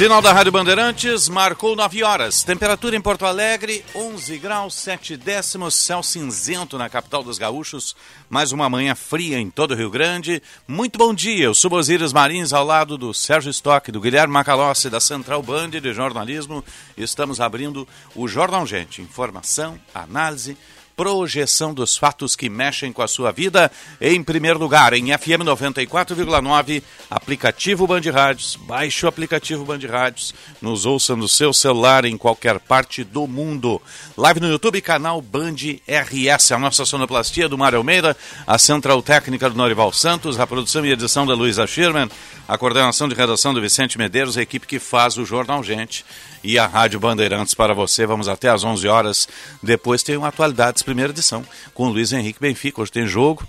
Sinal da Rádio Bandeirantes marcou 9 horas. Temperatura em Porto Alegre, 11 graus 7 décimos. Céu cinzento na capital dos gaúchos. Mais uma manhã fria em todo o Rio Grande. Muito bom dia. Eu sou Osíris Marins ao lado do Sérgio Stock, do Guilherme Macalossi, da Central Band de Jornalismo. Estamos abrindo o Jornal Gente. Informação, análise projeção dos fatos que mexem com a sua vida. Em primeiro lugar, em FM 94,9, aplicativo Band Rádios. Baixe o aplicativo Band Rádios. Nos ouça no seu celular em qualquer parte do mundo. Live no YouTube, canal Band RS. A nossa sonoplastia do Mário Almeida, a central técnica do Norival Santos, a produção e edição da Luísa Schirman, a coordenação de redação do Vicente Medeiros, a equipe que faz o Jornal Gente e a Rádio Bandeirantes para você. Vamos até às 11 horas. Depois tem uma Atualidades, primeira edição, com Luiz Henrique Benfica. Hoje tem jogo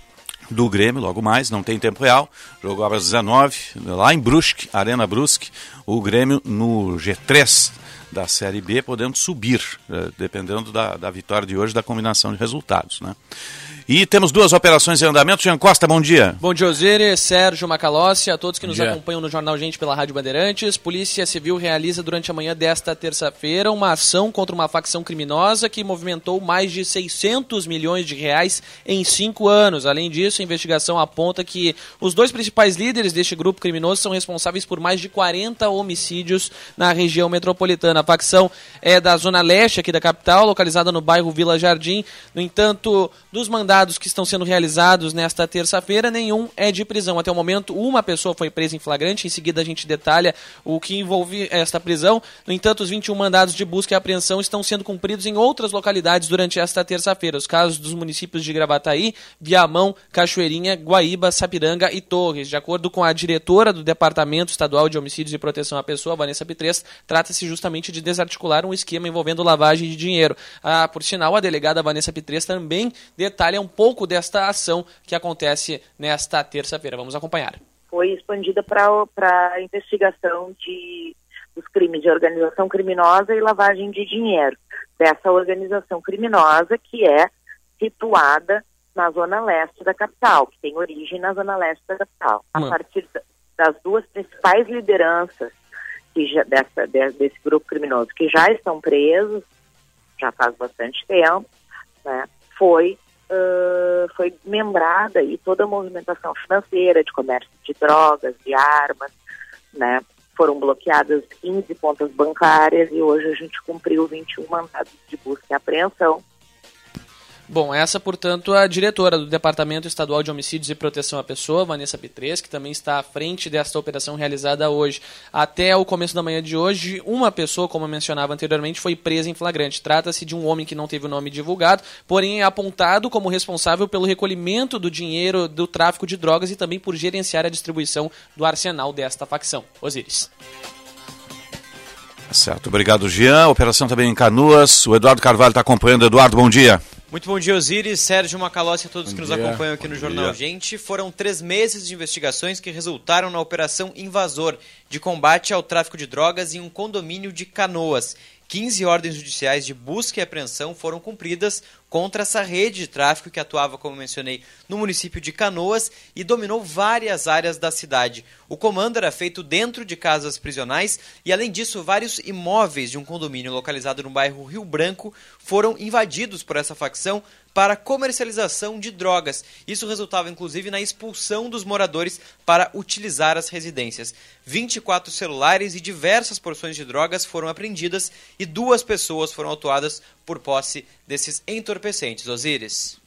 do Grêmio, logo mais, não tem tempo real. Jogo às 19, lá em Brusque, Arena Brusque, o Grêmio no G3 da Série B, podendo subir, eh, dependendo da, da vitória de hoje, da combinação de resultados, né? E temos duas operações em andamento. Jean Costa, bom dia. Bom dia, Osiris, Sérgio Macalossi, a todos que nos acompanham no Jornal Gente pela Rádio Bandeirantes. Polícia Civil realiza durante a manhã desta terça-feira uma ação contra uma facção criminosa que movimentou mais de 600 milhões de reais em cinco anos. Além disso, a investigação aponta que os dois principais líderes deste grupo criminoso são responsáveis por mais de 40 homicídios na região metropolitana. A facção é da zona leste aqui da capital, localizada no bairro Vila Jardim. No entanto, dos mandados mandados que estão sendo realizados nesta terça-feira, nenhum é de prisão. Até o momento, uma pessoa foi presa em flagrante, em seguida a gente detalha o que envolve esta prisão. No entanto, os 21 mandados de busca e apreensão estão sendo cumpridos em outras localidades durante esta terça-feira. Os casos dos municípios de Gravataí, Viamão, Cachoeirinha, Guaíba, Sapiranga e Torres. De acordo com a diretora do Departamento Estadual de Homicídios e Proteção à Pessoa, Vanessa Pitres, trata-se justamente de desarticular um esquema envolvendo lavagem de dinheiro. Ah, por sinal, a delegada Vanessa Pitres também detalha um pouco desta ação que acontece nesta terça-feira. Vamos acompanhar. Foi expandida para a investigação de, dos crimes de organização criminosa e lavagem de dinheiro dessa organização criminosa que é situada na zona leste da capital, que tem origem na zona leste da capital. A partir das duas principais lideranças que já, dessa, desse grupo criminoso que já estão presos, já faz bastante tempo, né, foi uh, foi membrada e toda a movimentação financeira de comércio de drogas, de armas, né? Foram bloqueadas 15 contas bancárias e hoje a gente cumpriu 21 mandados de busca e apreensão Bom, essa, portanto, a diretora do Departamento Estadual de Homicídios e Proteção à Pessoa, Vanessa Pitres, que também está à frente desta operação realizada hoje. Até o começo da manhã de hoje, uma pessoa, como eu mencionava anteriormente, foi presa em flagrante. Trata-se de um homem que não teve o nome divulgado, porém é apontado como responsável pelo recolhimento do dinheiro do tráfico de drogas e também por gerenciar a distribuição do arsenal desta facção. Osíris. Certo, obrigado, Jean. Operação também em Canoas. O Eduardo Carvalho está acompanhando. Eduardo, bom dia. Muito bom dia, Osiris, Sérgio Macalossi e a todos bom que dia. nos acompanham aqui no bom Jornal dia. Gente. Foram três meses de investigações que resultaram na Operação Invasor, de combate ao tráfico de drogas em um condomínio de Canoas. 15 ordens judiciais de busca e apreensão foram cumpridas contra essa rede de tráfico que atuava, como mencionei, no município de Canoas e dominou várias áreas da cidade. O comando era feito dentro de casas prisionais e, além disso, vários imóveis de um condomínio localizado no bairro Rio Branco foram invadidos por essa facção para comercialização de drogas. Isso resultava inclusive na expulsão dos moradores para utilizar as residências. 24 celulares e diversas porções de drogas foram apreendidas e duas pessoas foram autuadas por posse desses entorpecentes. Osíris.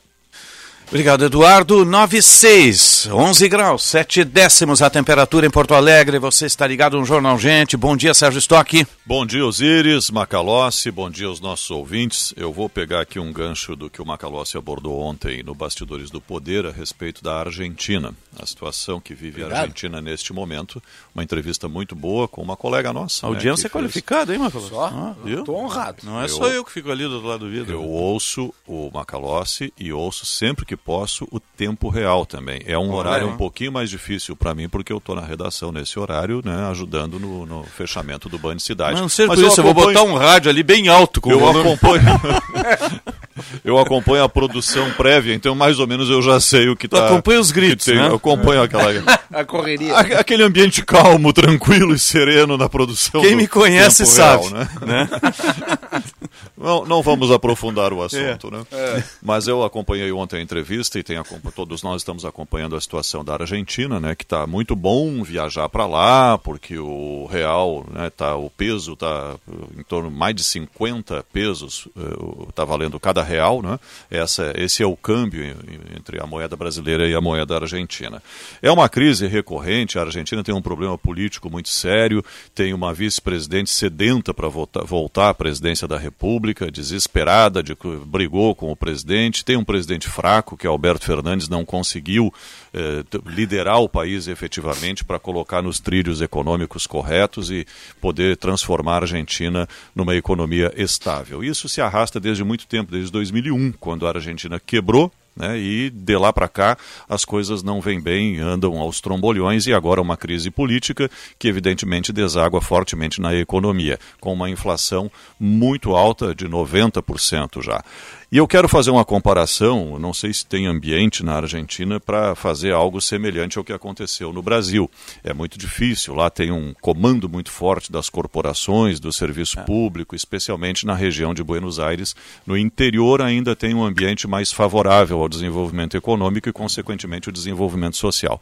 Obrigado, Eduardo. 96, 11 graus, 7 décimos a temperatura em Porto Alegre. Você está ligado no Jornal Gente. Bom dia, Sérgio Stock. Bom dia, Osíris, Macalossi. Bom dia aos nossos ouvintes. Eu vou pegar aqui um gancho do que o Macalossi abordou ontem no Bastidores do Poder a respeito da Argentina. A situação que vive Obrigado. a Argentina neste momento. Uma entrevista muito boa com uma colega nossa. A né, audiência né, é qualificada, hein, Macalossi? Só? Ah, Estou honrado. Não é eu, só eu que fico ali do outro lado do vidro. Eu ouço o Macalossi e ouço sempre que posso o tempo real também. É um horário um pouquinho mais difícil para mim, porque eu estou na redação nesse horário, né, ajudando no, no fechamento do Band Cidade. Não sei por isso, eu, acompanho... eu vou botar um rádio ali bem alto. Com eu o acompanho. eu acompanho a produção prévia, então mais ou menos eu já sei o que está. acompanha os gritos, tem, né? Eu acompanho aquela. a correria. aquele ambiente calmo, tranquilo e sereno na produção. Quem me conhece sabe. Real, né? né? não, não vamos aprofundar o assunto, é. né? É. Mas eu acompanhei ontem a entrevista e tem, todos nós estamos acompanhando a situação da Argentina, né? Que está muito bom viajar para lá, porque o real, né? Tá, o peso está em torno de mais de 50 pesos, está eh, valendo cada real, né? Essa, esse é o câmbio entre a moeda brasileira e a moeda argentina. É uma crise recorrente, a Argentina tem um problema político muito sério, tem uma vice-presidente sedenta para voltar, voltar à presidência da República, desesperada, de, brigou com o presidente, tem um presidente fraco, que é Alberto Fernandes, não conseguiu eh, liderar o país efetivamente para colocar nos trilhos econômicos corretos e poder transformar a Argentina numa economia estável. Isso se arrasta desde muito tempo, desde 2001, quando a Argentina quebrou né? E de lá para cá as coisas não vêm bem, andam aos trombolhões e agora uma crise política que evidentemente deságua fortemente na economia, com uma inflação muito alta de 90% já. E eu quero fazer uma comparação, não sei se tem ambiente na Argentina para fazer algo semelhante ao que aconteceu no Brasil. É muito difícil, lá tem um comando muito forte das corporações, do serviço é. público, especialmente na região de Buenos Aires. No interior ainda tem um ambiente mais favorável ao desenvolvimento econômico e, consequentemente, o desenvolvimento social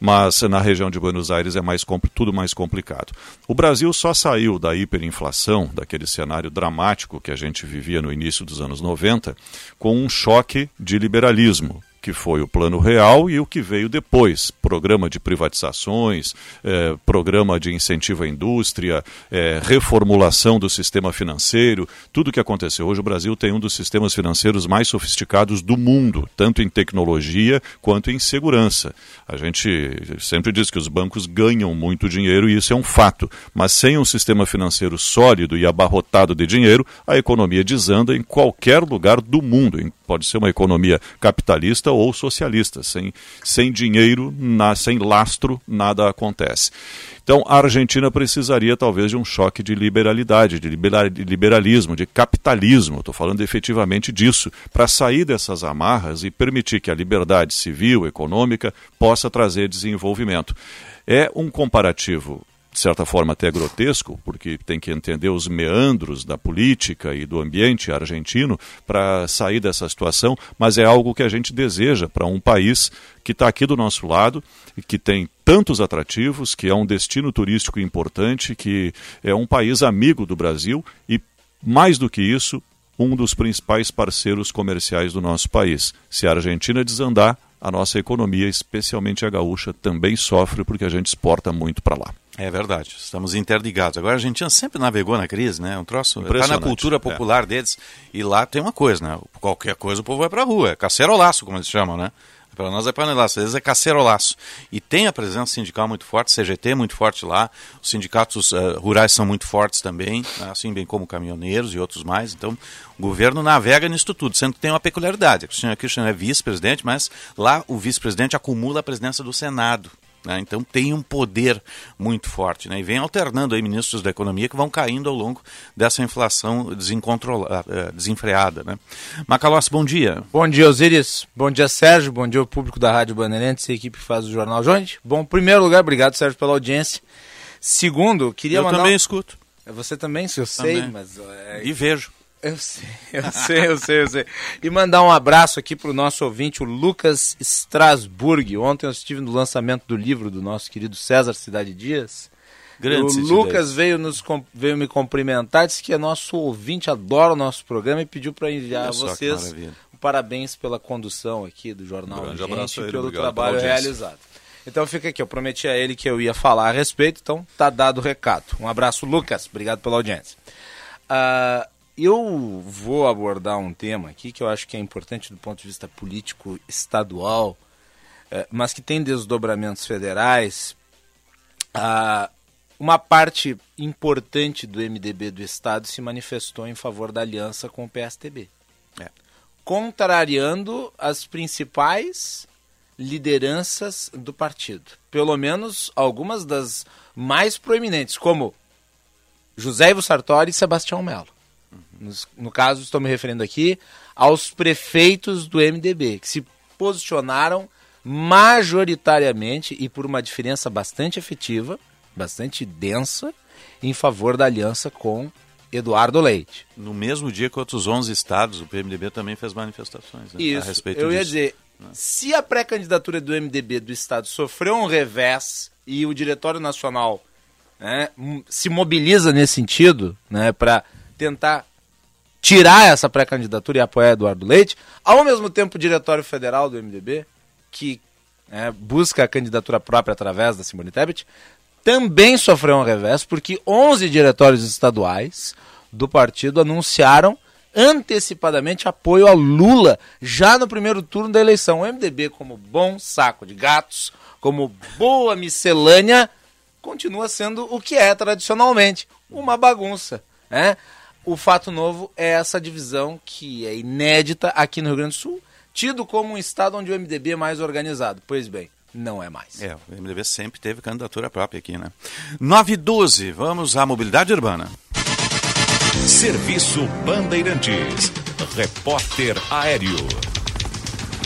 mas na região de Buenos Aires é mais tudo mais complicado. O Brasil só saiu da hiperinflação, daquele cenário dramático que a gente vivia no início dos anos 90, com um choque de liberalismo que foi o Plano Real e o que veio depois: programa de privatizações, eh, programa de incentivo à indústria, eh, reformulação do sistema financeiro, tudo o que aconteceu. Hoje o Brasil tem um dos sistemas financeiros mais sofisticados do mundo, tanto em tecnologia quanto em segurança. A gente sempre diz que os bancos ganham muito dinheiro e isso é um fato, mas sem um sistema financeiro sólido e abarrotado de dinheiro, a economia desanda em qualquer lugar do mundo. Pode ser uma economia capitalista ou socialista. Sem, sem dinheiro, na, sem lastro, nada acontece. Então, a Argentina precisaria talvez de um choque de liberalidade, de liberalismo, de capitalismo, estou falando efetivamente disso, para sair dessas amarras e permitir que a liberdade civil, econômica, possa trazer desenvolvimento. É um comparativo de certa forma até grotesco, porque tem que entender os meandros da política e do ambiente argentino para sair dessa situação, mas é algo que a gente deseja para um país que está aqui do nosso lado e que tem tantos atrativos, que é um destino turístico importante, que é um país amigo do Brasil e, mais do que isso, um dos principais parceiros comerciais do nosso país. Se a Argentina desandar, a nossa economia, especialmente a gaúcha, também sofre porque a gente exporta muito para lá. É verdade, estamos interligados. Agora a Argentina sempre navegou na crise, né? Um troço está na cultura popular é. deles. E lá tem uma coisa, né? Qualquer coisa o povo vai para a rua, é cacerolaço, como eles chamam, né? Para nós é panelaço, às vezes é cacerolaço. E tem a presença sindical muito forte, CGT muito forte lá, os sindicatos uh, rurais são muito fortes também, né? assim bem como caminhoneiros e outros mais. Então, o governo navega nisso tudo, sendo que tem uma peculiaridade. A Cristina Kirchner é vice-presidente, mas lá o vice-presidente acumula a presidência do Senado. Né? Então tem um poder muito forte. Né? E vem alternando aí ministros da economia que vão caindo ao longo dessa inflação desencontrolada, eh, desenfreada. Né? Macalossi, bom dia. Bom dia, Osiris. Bom dia, Sérgio. Bom dia ao público da Rádio Bandeirantes e a equipe que faz o Jornal Joint. Bom, em primeiro lugar, obrigado, Sérgio, pela audiência. Segundo, queria eu mandar... Eu também escuto. Você também, eu também. sei, mas... É... E vejo. Eu sei, eu sei, eu sei, eu sei. E mandar um abraço aqui para o nosso ouvinte, o Lucas Strasburg. Ontem eu estive no lançamento do livro do nosso querido César Cidade Dias. Grande o Lucas veio, nos, veio me cumprimentar, disse que é nosso ouvinte, adora o nosso programa e pediu para enviar a vocês Parabéns pela condução aqui do Jornal Um Gente, ele, pelo obrigado trabalho realizado. Então fica aqui, eu prometi a ele que eu ia falar a respeito, então tá dado o recado. Um abraço, Lucas. Obrigado pela audiência. Ah, eu vou abordar um tema aqui que eu acho que é importante do ponto de vista político estadual, eh, mas que tem desdobramentos federais. Ah, uma parte importante do MDB do Estado se manifestou em favor da aliança com o PSTB. É. Contrariando as principais lideranças do partido. Pelo menos algumas das mais proeminentes, como José Ivo Sartori e Sebastião Melo. Nos- No caso, estou me referindo aqui aos prefeitos do MDB, que se posicionaram majoritariamente e por uma diferença bastante efetiva, bastante densa, em favor da aliança com Eduardo Leite. No mesmo dia que outros 11 estados, o PMDB também fez manifestações né, a Isso, respeito eu ia disso. dizer, se a pré-candidatura do MDB do Estado sofreu um revés e o Diretório Nacional né, se mobiliza nesse sentido né, para tentar tirar essa pré-candidatura e apoiar Eduardo Leite, ao mesmo tempo o Diretório Federal do MDB, que né, busca a candidatura própria através da Simone Tebet, também sofreu um revés, porque 11 diretórios estaduais do partido anunciaram antecipadamente apoio ao Lula já no primeiro turno da eleição. O MDB, como bom saco de gatos, como boa miscelânea, continua sendo o que é tradicionalmente, uma bagunça. Né? O fato novo é essa divisão que é inédita aqui no Rio Grande do Sul, tido como um estado onde o MDB é mais organizado. Pois bem, não é mais. É, o MDB sempre teve candidatura própria aqui, né? 9 e 12, vamos à mobilidade urbana. Serviço Bandeirantes. Repórter Aéreo.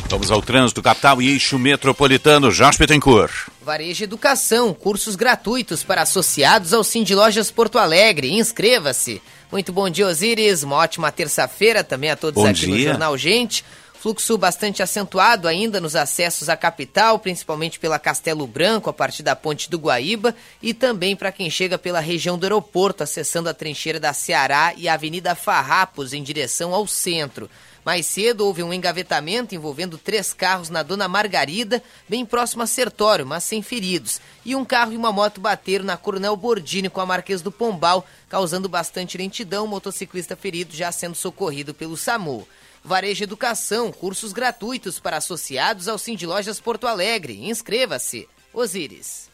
Vamos ao trânsito capital e eixo metropolitano, Jorge Bittencourt. Varejo Educação, cursos gratuitos para associados ao Cindy Lojas Porto Alegre. Inscreva-se. Muito bom dia, Osíris. Uma ótima terça-feira também a todos Bom aqui no dia. Jornal Gente. Fluxo bastante acentuado ainda nos acessos à capital, principalmente pela Castelo Branco, a partir da Ponte do Guaíba, e também para quem chega pela região do aeroporto, acessando a trincheira da Ceará e a Avenida Farrapos em direção ao centro. Mais cedo houve um engavetamento envolvendo três carros na Dona Margarida, bem próximo a Sertório, mas sem feridos. E um carro e uma moto bateram na Coronel Bordini com a Marquês do Pombal, causando bastante lentidão, motociclista ferido já sendo socorrido pelo SAMU. Varejo Educação, cursos gratuitos para associados ao Cindy Lojas Porto Alegre. Inscreva-se. Osíris.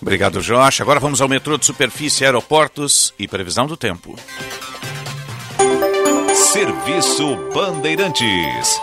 Obrigado, Jorge. Agora vamos ao metrô de superfície, aeroportos e previsão do tempo. Serviço Bandeirantes.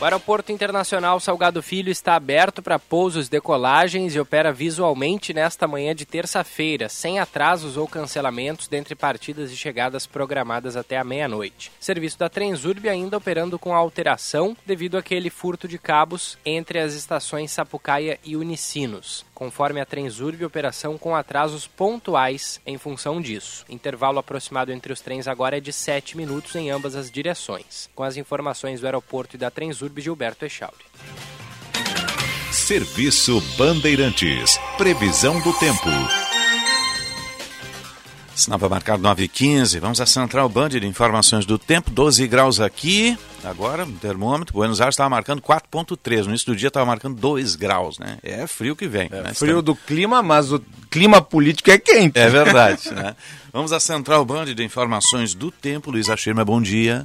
O Aeroporto Internacional Salgado Filho está aberto para pousos, decolagens e opera visualmente nesta manhã de terça-feira, sem atrasos ou cancelamentos dentre partidas e chegadas programadas até a meia-noite. Serviço da Transurb ainda operando com alteração devido àquele furto de cabos entre as estações Sapucaia e Unicinos. Conforme a Transurb, operação com atrasos pontuais em função disso. Intervalo aproximado entre os trens agora é de 7 minutos em ambas as direções. Com as informações do aeroporto e da Transurb, Gilberto Echauri. Serviço Bandeirantes. Previsão do tempo. Sinal para marcar 9 e 15 Vamos à Central Band de informações do tempo. 12 graus aqui. Agora, termômetro. Buenos Aires estava marcando 4,3. No início do dia estava marcando 2 graus, né? É frio que vem. né? Frio do clima, mas o clima político é quente. É verdade, né? Vamos à Central Band de informações do tempo. Luísa Schirmer, bom dia.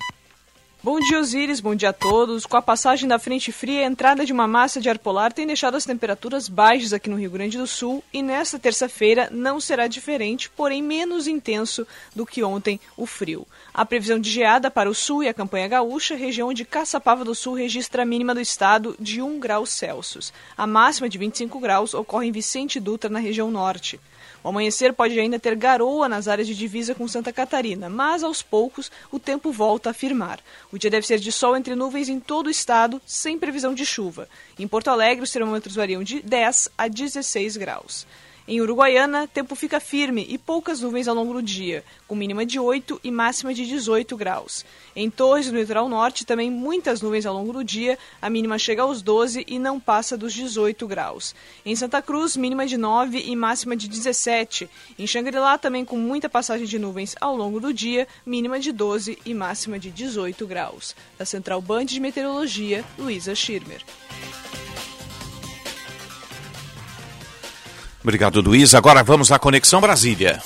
Bom dia, Osíris. Bom dia a todos. Com a passagem da frente fria, a entrada de uma massa de ar polar tem deixado as temperaturas baixas aqui no Rio Grande do Sul e nesta terça-feira não será diferente, porém menos intenso do que ontem o frio. A previsão de geada para o sul e a campanha gaúcha, região onde Caçapava do Sul registra a mínima do estado de 1 grau Celsius. A máxima de 25 graus ocorre em Vicente Dutra, na região norte. O amanhecer pode ainda ter garoa nas áreas de divisa com Santa Catarina, mas aos poucos o tempo volta a firmar. O dia deve ser de sol entre nuvens em todo o estado, sem previsão de chuva. Em Porto Alegre, os termômetros variam de 10 a 16 graus. Em Uruguaiana, tempo fica firme e poucas nuvens ao longo do dia, com mínima de 8 e máxima de 18 graus. Em Torres, no litoral norte, também muitas nuvens ao longo do dia, a mínima chega aos 12 e não passa dos 18 graus. Em Santa Cruz, mínima de 9 e máxima de 17. Em Xangri-Lá, também com muita passagem de nuvens ao longo do dia, mínima de 12 e máxima de 18 graus. Da Central Band de Meteorologia, Luísa Schirmer. Obrigado, Luiz. Agora vamos à Conexão Brasília.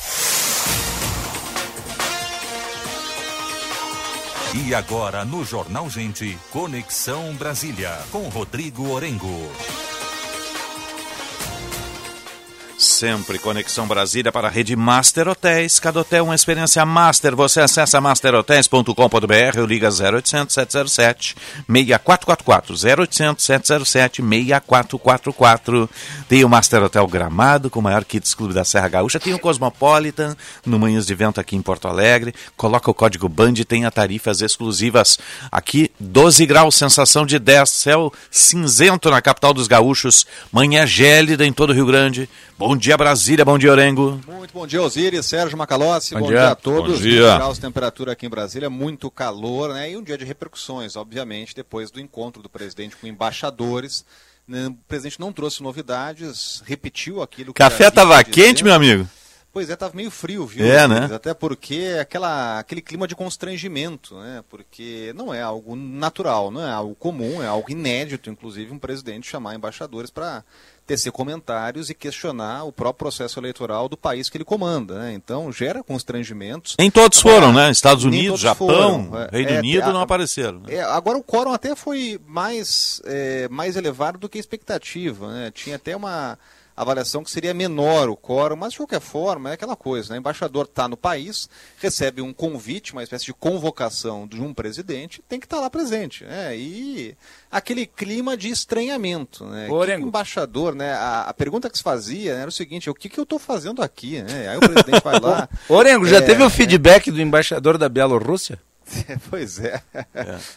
E agora no Jornal Gente, Conexão Brasília, com Rodrigo Orengo. Sempre Conexão Brasília para a rede Master Hotéis. Cada hotel uma experiência master. Você acessa masterhotels.com.br ou liga 0800 707 6444. 0800 707 6444. Tem o Master Hotel Gramado, com o maior Kids Clube da Serra Gaúcha. Tem o Cosmopolitan, no Manhãs de Vento aqui em Porto Alegre. Coloca o código BAND e tem a tarifas exclusivas. Aqui, 12 graus, sensação de 10, céu cinzento na capital dos gaúchos. Manhã gélida em todo o Rio Grande. Bom dia, Brasília. Bom dia, Orengo. Muito bom dia, Osiris, Sérgio Macalossi. Bom, bom dia. dia. a todos. Bom dia. graus de temperatura aqui em Brasília, muito calor, né? E um dia de repercussões, obviamente, depois do encontro do presidente com embaixadores. Né, O presidente não trouxe novidades, repetiu aquilo que Café já vinha tava dizendo. quente, meu amigo? Pois é, tava meio frio, viu? É, né? Até porque aquela, aquele clima de constrangimento, né? Porque não é algo natural, não é algo comum, é algo inédito, inclusive, um presidente chamar embaixadores para tecer comentários e questionar o próprio processo eleitoral do país que ele comanda, né? Então gera constrangimentos. Nem todos Agora, foram, né? Estados Unidos, Japão, foram. É, Reino é, Unido a- não apareceram. né? é, agora o quórum até foi mais, é, mais elevado do que a expectativa. Né? Tinha até uma avaliação que seria menor o quórum, mas de qualquer forma é aquela coisa. Né? O embaixador está no país, recebe um convite, uma espécie de convocação de um presidente, tem que estar lá presente. Né? E aquele clima de estranhamento. Né? O embaixador, né? A, a pergunta que se fazia era o seguinte: o que, que eu estou fazendo aqui? Né? Aí o presidente vai lá. Orengo, já é, teve o feedback do embaixador da Bielorrússia? Pois é.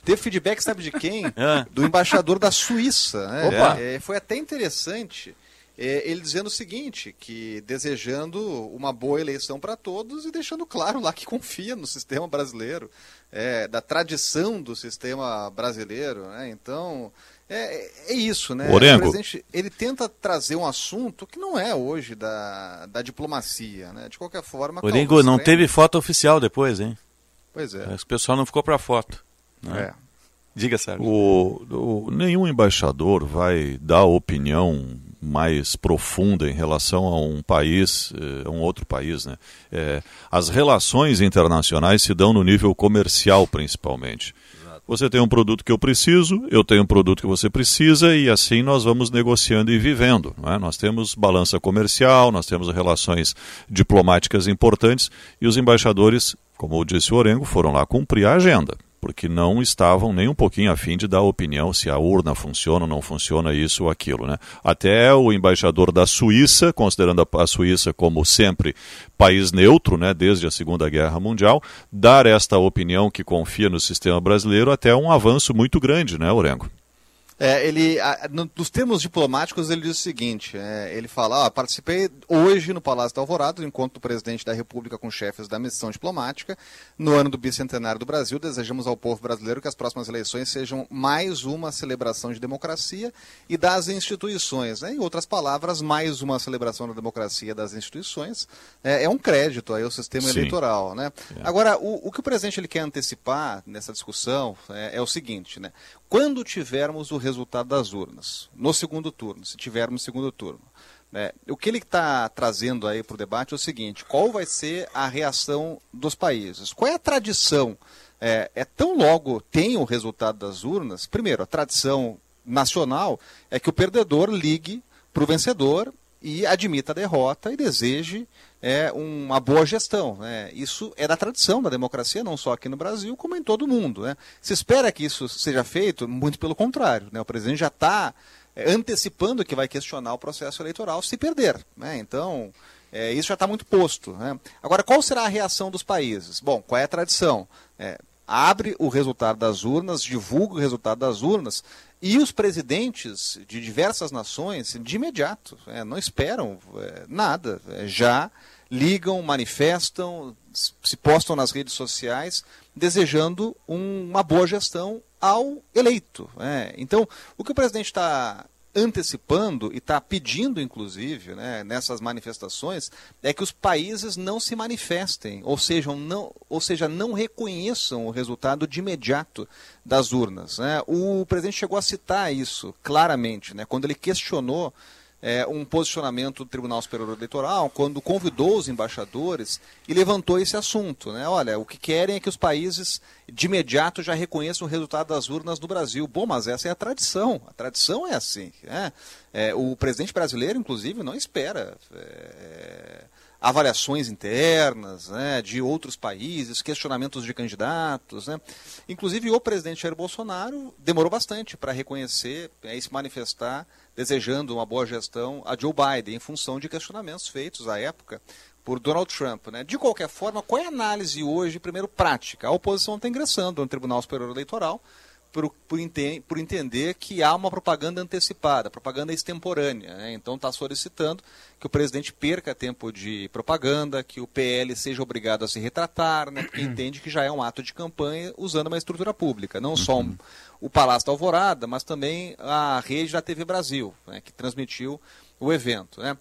Teve feedback, sabe de quem? É. Do embaixador da Suíça. Né? Opa! É, foi até interessante é, ele dizendo o seguinte, que desejando uma boa eleição para todos e deixando claro lá que confia no sistema brasileiro, é, da tradição do sistema brasileiro. Né? Então, é, é isso, né? Orengo. O presidente, ele tenta trazer um assunto que não é hoje da, da diplomacia, né? De qualquer forma... Orengo, não teve foto oficial depois, hein? Pois é. O pessoal não ficou pra foto. né? É. Diga, Sérgio. O, o- nenhum embaixador vai dar opinião mais profunda em relação a um país, eh, a um outro país. Né? Eh, as relações internacionais se dão no nível comercial, principalmente. Você tem um produto que eu preciso, eu tenho um produto que você precisa e assim nós vamos negociando e vivendo. é? Nós temos balança comercial, nós temos relações diplomáticas importantes e os embaixadores, como disse o Orengo, foram lá cumprir a agenda porque não estavam nem um pouquinho afim de dar opinião se a urna funciona ou não funciona, isso ou aquilo. Né? Até o embaixador da Suíça, considerando a, Suíça como sempre país neutro, né, desde a Segunda Guerra Mundial, dar esta opinião que confia no sistema brasileiro até um avanço muito grande, né, Orengo? É, ele, a- no- nos termos diplomáticos, ele diz o seguinte: é, ele fala, ah, participei hoje no Palácio da Alvorada do encontro do presidente da República com chefes da missão diplomática. No ano do bicentenário do Brasil, desejamos ao povo brasileiro que as próximas eleições sejam mais uma celebração de democracia e das instituições. né? Em outras palavras, mais uma celebração da democracia e das instituições. É, é um crédito aí ao sistema Sim. eleitoral. Né? Agora, o, o que o presidente ele quer antecipar nessa discussão é, é o seguinte, né? Quando tivermos o resultado das urnas, no segundo turno, se tivermos segundo turno, né, o que ele está trazendo aí para o debate é o seguinte: qual vai ser a reação dos países? Qual é a tradição? É, é tão logo tem o resultado das urnas. Primeiro, a tradição nacional é que o perdedor ligue para o vencedor e admita a derrota e deseje é, uma boa gestão. né? Isso é da tradição da democracia, não só aqui no Brasil, como em todo o mundo. Né? Se espera que isso seja feito, muito pelo contrário. Né? O presidente já está é, antecipando que vai questionar o processo eleitoral se perder. Né? Então, é, isso já está muito posto. Né? Agora, qual será a reação dos países? Bom, qual é a tradição? É, abre o resultado das urnas, divulga o resultado das urnas, E os presidentes de diversas nações, de imediato, é, não esperam é, nada, é, já ligam, manifestam, se postam nas redes sociais desejando um, uma boa gestão ao eleito. É. Então, o que o presidente está antecipando e está pedindo, inclusive, né, nessas manifestações, é que os países não se manifestem, ou seja, não, ou seja, não reconheçam o resultado de imediato das urnas. Né? O presidente chegou a citar isso claramente, né, quando ele questionou é, um posicionamento do Tribunal Superior Eleitoral quando convidou os embaixadores e levantou esse assunto. Né? Olha, o que querem é que os países de imediato já reconheçam o resultado das urnas no Brasil. Bom, mas essa é a tradição. A tradição é assim. Né? É, o presidente brasileiro, inclusive, não espera. É, avaliações internas né, de outros países, questionamentos de candidatos. Né. Inclusive, o presidente Jair Bolsonaro demorou bastante para reconhecer e se manifestar desejando uma boa gestão a Joe Biden, em função de questionamentos feitos à época por Donald Trump. Né? De qualquer forma, qual é a análise hoje, primeiro prática? A oposição está ingressando no Tribunal Superior Eleitoral por, por, ente, por, entender que há uma propaganda antecipada, propaganda extemporânea. Né? Então está solicitando que o presidente perca tempo de propaganda, que o PL seja obrigado a se retratar, né? porque entende que já é um ato de campanha usando uma estrutura pública, não só um, o Palácio da Alvorada, mas também a rede da TV Brasil, né? que transmitiu o evento. Né?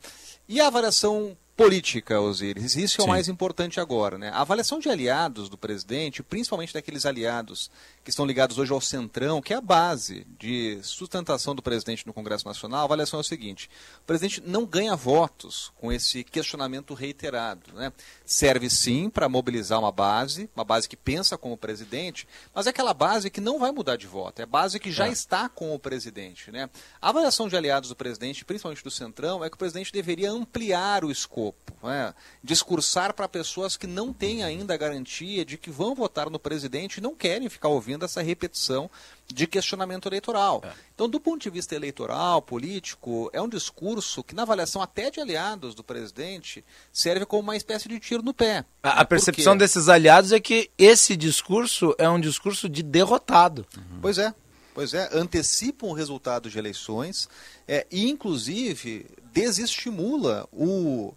E a avaliação política, Osiris. Isso é o mais importante agora. Né? A avaliação de aliados do presidente, principalmente daqueles aliados que estão ligados hoje ao Centrão, que é a base de sustentação do presidente no Congresso Nacional, a avaliação é o seguinte: o presidente não ganha votos com esse questionamento reiterado. Né? Serve sim para mobilizar uma base, uma base que pensa como o presidente, mas é aquela base que não vai mudar de voto, é a base que já é. está com o presidente. Né? A avaliação de aliados do presidente, principalmente do Centrão, é que o presidente deveria ampliar o escopo, né? discursar para pessoas que não têm ainda a garantia de que vão votar no presidente e não querem ficar ouvindo essa repetição de questionamento eleitoral. É. Então, do ponto de vista eleitoral, político, é um discurso que, na avaliação até de aliados do presidente, serve como uma espécie de tiro no pé. A, a percepção desses aliados é que esse discurso é um discurso de derrotado. Uhum. Pois é. Pois é, antecipam o resultado de eleições é, e, inclusive, desestimula o,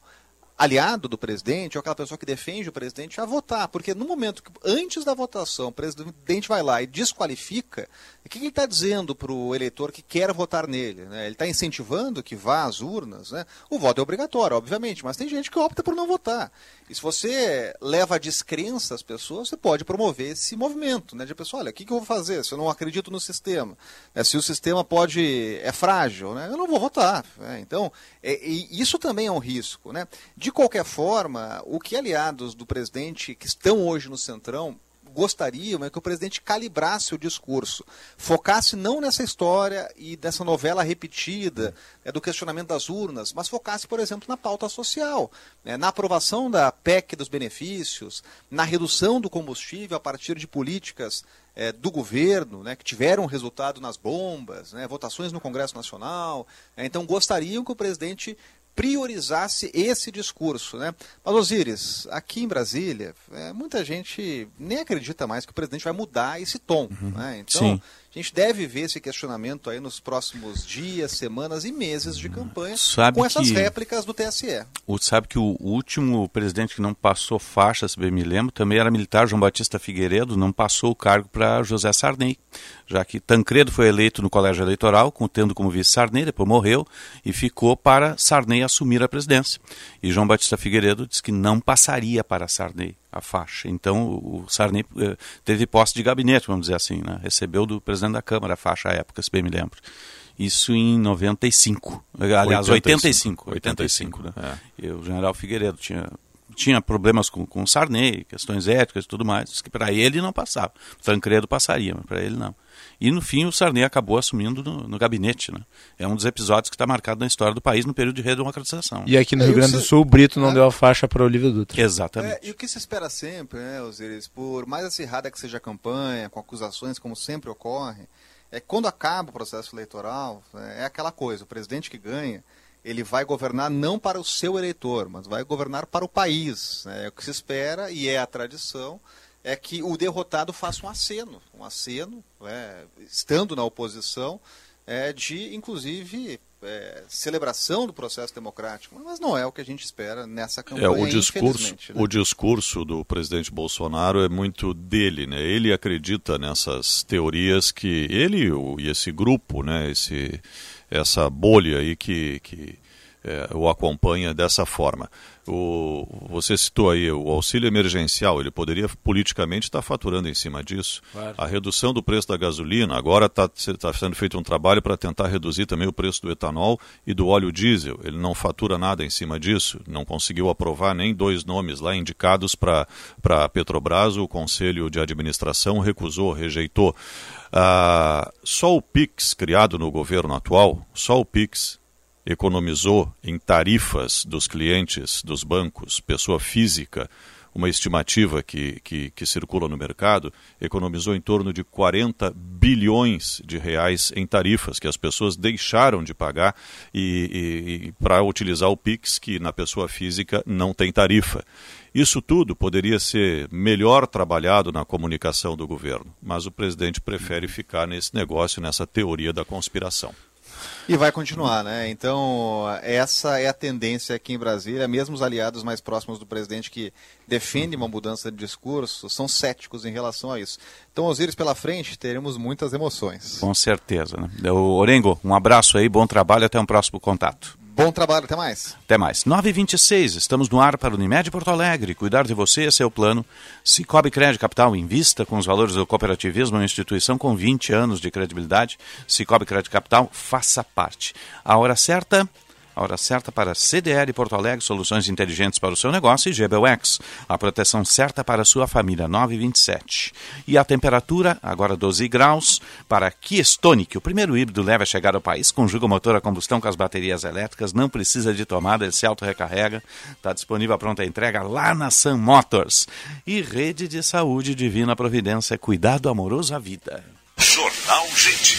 aliado do presidente, ou aquela pessoa que defende o presidente, a votar. Porque no momento que, antes da votação, o presidente vai lá e desqualifica, o que ele está dizendo para o eleitor que quer votar nele? Né? Ele está incentivando que vá às urnas. Né? O voto é obrigatório, obviamente, mas tem gente que opta por não votar. E se você leva a descrença às pessoas, você pode promover esse movimento, né? De pessoa, olha, o que, que eu vou fazer se eu não acredito no sistema? É, se o sistema pode é frágil, né? Eu não vou votar. Né? Então, é, isso também é um risco, né? De qualquer forma, o que aliados do presidente que estão hoje no Centrão gostariam é que o presidente calibrasse o discurso, focasse não nessa história e dessa novela repetida é, do questionamento das urnas, mas focasse, por exemplo, na pauta social, né, na aprovação da PEC dos benefícios, na redução do combustível a partir de políticas é, do governo, né, que tiveram resultado nas bombas, né, votações no Congresso Nacional. Né, então, gostariam que o presidente priorizasse esse discurso. Né? Mas, Osiris, aqui em Brasília, é, muita gente nem acredita mais que o presidente vai mudar esse tom. Uhum. Né? Então, Sim. A gente deve ver esse questionamento aí nos próximos dias, semanas e meses de campanha sabe com essas réplicas do TSE. O, sabe que o último presidente que não passou faixa, se bem me lembro, também era militar, João Batista Figueiredo, não passou o cargo para José Sarney já que Tancredo foi eleito no colégio eleitoral, tendo como vice Sarney, depois morreu e ficou para Sarney assumir a presidência. E João Batista Figueiredo disse que não passaria para Sarney a faixa. Então o Sarney eh, teve posse de gabinete, vamos dizer assim, né? recebeu do presidente da Câmara a faixa à época, se bem me lembro. Isso em 95, aliás, 85. 85, 85 né? É. E o general Figueiredo tinha tinha problemas com, com Sarney, questões éticas e tudo mais, que para ele não passava. O Tancredo passaria, mas para ele não. E no fim o Sarney acabou assumindo no, no gabinete. Né? É um dos episódios que está marcado na história do país no período de redemocratização. E aqui no é, Rio Grande do Sul, o Brito não é. deu a faixa para o Olívio Dutra. Exatamente. É, e o que se espera sempre, né, Osiris, por mais acirrada que seja a campanha, com acusações como sempre ocorre, é quando acaba o processo eleitoral, é aquela coisa, o presidente que ganha, ele vai governar não para o seu eleitor, mas vai governar para o país. Né? É o que se espera e é a tradição é que o derrotado faça um aceno, um aceno, é, estando na oposição, é, de, inclusive, é, celebração do processo democrático, mas não é o que a gente espera nessa campanha. É, o discurso, né? o discurso do presidente Bolsonaro é muito dele, né? Ele acredita nessas teorias que ele e esse grupo, né? Esse, essa bolha aí que, que é, o acompanha dessa forma. O, você citou aí o auxílio emergencial, ele poderia politicamente estar faturando em cima disso. Claro. A redução do preço da gasolina, agora está tá sendo feito um trabalho para tentar reduzir também o preço do etanol e do óleo diesel. Ele não fatura nada em cima disso, não conseguiu aprovar nem dois nomes lá indicados para a Petrobras, o Conselho de Administração recusou, rejeitou. Ah, só o PIX, criado no governo atual, só o PIX economizou em tarifas dos clientes dos bancos, pessoa física, uma estimativa que, que, que, circula no mercado, economizou em torno de 40 bilhões de reais em tarifas que as pessoas deixaram de pagar e, e, e para utilizar o Pix, que na pessoa física não tem tarifa. Isso tudo poderia ser melhor trabalhado na comunicação do governo, mas o presidente prefere ficar nesse negócio, nessa teoria da conspiração. E vai continuar, né? Então, essa é a tendência aqui em Brasília. Mesmo os aliados mais próximos do presidente que defendem uma mudança de discurso são céticos em relação a isso. Então, Osíris, pela frente, teremos muitas emoções. Com certeza. Né? O Orengo, um abraço aí, bom trabalho, até um próximo contato. Bom trabalho, até mais. Até mais. 9h26, estamos no ar para o Unimed Porto Alegre. Cuidar de você é seu plano. Cicobi Crédito Capital invista com os valores do cooperativismo, uma instituição com 20 anos de credibilidade. Cicobi Crédito Capital, faça parte. A hora certa, a hora certa para CDL Porto Alegre, soluções inteligentes para o seu negócio e GBUX, a proteção certa para a sua família, 927. E a temperatura, agora 12 graus, para Kia Stonic, o primeiro híbrido leve a chegar ao país, conjuga o motor a combustão com as baterias elétricas, não precisa de tomada, ele se auto-recarrega, está disponível a pronta entrega lá na Sun Motors. E Rede de Saúde Divina Providência, cuidado amoroso à vida. Jornal Gente.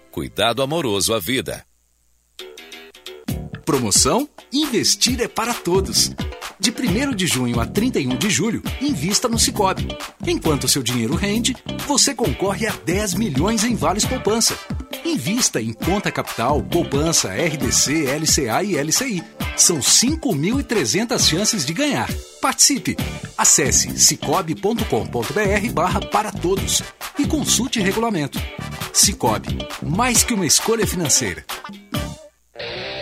Cuidado amoroso à vida. Promoção? Investir é para todos. De 1 de junho a 31 de julho, invista no Cicobi. Enquanto seu dinheiro rende, você concorre a 10 milhões em vales poupança. Invista em conta capital, poupança, RDC, LCA e LCI. São 5.300 chances de ganhar. Participe! Acesse cicobi.com.br barra para todos e consulte regulamento. Cicobi, mais que uma escolha financeira.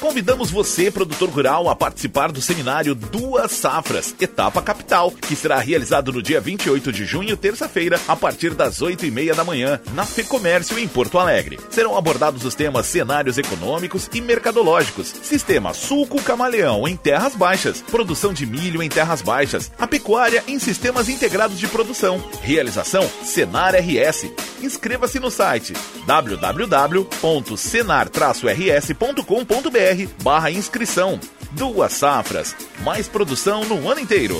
Convidamos você, produtor rural, a participar do seminário Duas Safras, Etapa Capital, que será realizado no dia 28 de junho, terça-feira, a partir das 8 e meia da manhã, na FEComércio, em Porto Alegre. Serão abordados os temas cenários econômicos e mercadológicos, sistema sulco camaleão em terras baixas, produção de milho em terras baixas, a pecuária em sistemas integrados de produção. Realização Senar RS. Inscreva-se no site www.senar-rs.com.br barra inscrição. Duas safras, mais produção no ano inteiro.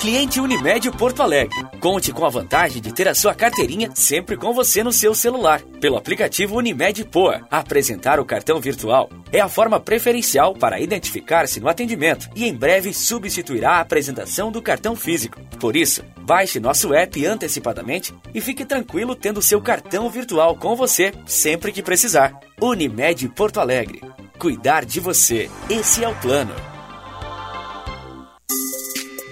Cliente Unimed Porto Alegre. Conte com a vantagem de ter a sua carteirinha sempre com você no seu celular. Pelo aplicativo Unimed Poa, apresentar o cartão virtual é a forma preferencial para identificar-se no atendimento e em breve substituirá a apresentação do cartão físico. Por isso, baixe nosso app antecipadamente e fique tranquilo tendo seu cartão virtual com você sempre que precisar. Unimed Porto Alegre. Cuidar de você. Esse é o plano.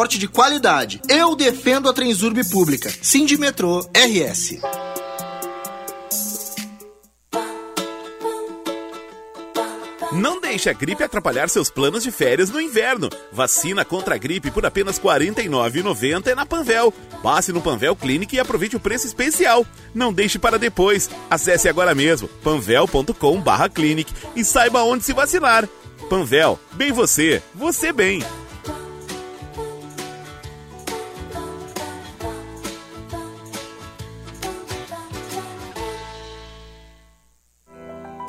transporte de qualidade. Eu defendo a Transurb pública. Sindimetrô RS. Não deixe a gripe atrapalhar seus planos de férias no inverno. Vacina contra a gripe por apenas R$ 49,90 é na Panvel. Passe no Panvel Clinic e aproveite o preço especial. Não deixe para depois. Acesse agora mesmo panvel.com/clinic e saiba onde se vacinar. Panvel, bem você, você bem.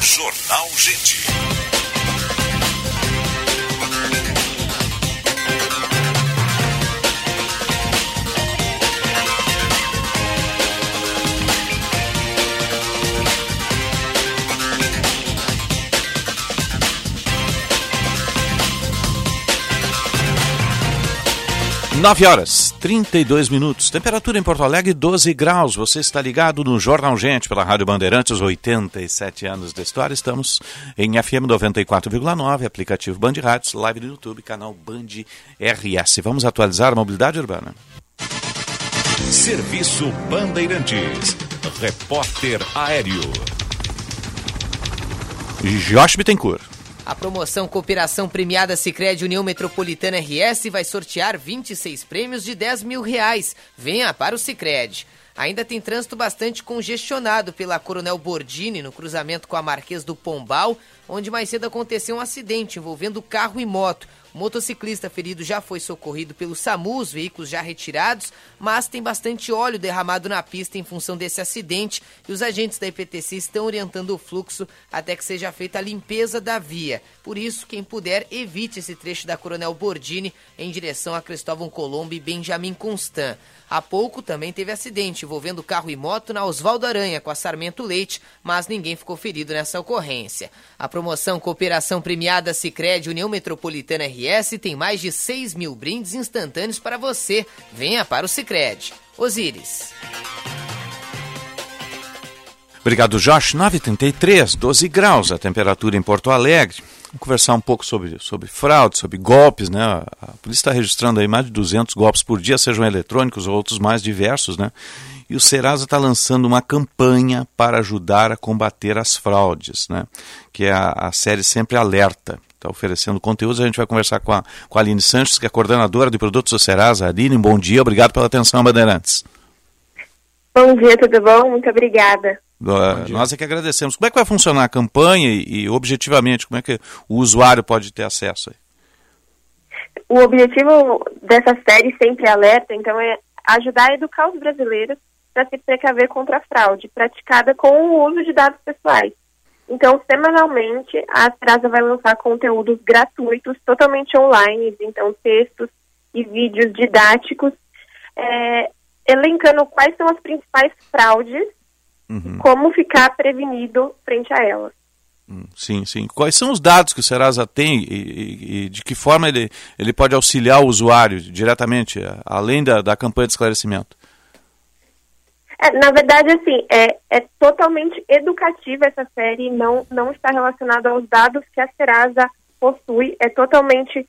Jornal Gente. Nove horas, 32 minutos. Temperatura em Porto Alegre, 12 graus. Você está ligado no Jornal Gente pela Rádio Bandeirantes, 87 anos de história. Estamos em FM 94,9, aplicativo Band Rádios, live no YouTube, canal Band RS. Vamos atualizar a mobilidade urbana. Serviço Bandeirantes. Repórter Aéreo. Josh Bittencourt. A promoção Cooperação Premiada Sicredi União Metropolitana RS vai sortear 26 prêmios de 10 mil reais. Venha para o Sicredi. Ainda tem trânsito bastante congestionado pela Coronel Bordini no cruzamento com a Marquês do Pombal, onde mais cedo aconteceu um acidente envolvendo carro e moto. O motociclista ferido já foi socorrido pelo SAMU, os veículos já retirados, mas tem bastante óleo derramado na pista em função desse acidente e os agentes da IPTC estão orientando o fluxo até que seja feita a limpeza da via. Por isso, quem puder, evite esse trecho da Coronel Bordini em direção a Cristóvão Colombo e Benjamin Constant. Há pouco também teve acidente envolvendo carro e moto na Oswaldo Aranha com a Sarmento Leite, mas ninguém ficou ferido nessa ocorrência. A promoção Cooperação Premiada Sicredi União Metropolitana RS tem mais de 6 mil brindes instantâneos para você. Venha para o Sicredi. Osíris. Obrigado, Josh. 9h33, 12 graus a temperatura em Porto Alegre. Conversar um pouco sobre, sobre fraude, sobre golpes, né? A polícia está registrando aí mais de 200 golpes por dia, sejam eletrônicos ou outros mais diversos, né? E o Serasa está lançando uma campanha para ajudar a combater as fraudes, né? Que é a, a série Sempre Alerta. Está oferecendo conteúdos. A gente vai conversar com a, com a Aline Sanches, que é coordenadora de produtos do Serasa. Aline, bom dia, obrigado pela atenção, Bandeirantes. Bom dia, tudo bom? Muito obrigada. Uh, nós é que agradecemos. Como é que vai funcionar a campanha e, e, objetivamente, como é que o usuário pode ter acesso? Aí? O objetivo dessa série sempre alerta, então, é ajudar a educar os brasileiros para se precaver contra a fraude praticada com o uso de dados pessoais. Então, semanalmente, a Serasa vai lançar conteúdos gratuitos, totalmente online, então textos e vídeos didáticos, é, elencando quais são as principais fraudes Uhum. Como ficar prevenido frente a elas. Hum, sim, sim. Quais são os dados que o Serasa tem e, e, e, de que forma ele, ele pode auxiliar o usuário diretamente, além da, da campanha de esclarecimento? É, na verdade, assim, é, é totalmente educativa essa série, não, não está relacionada aos dados que a Serasa possui, é totalmente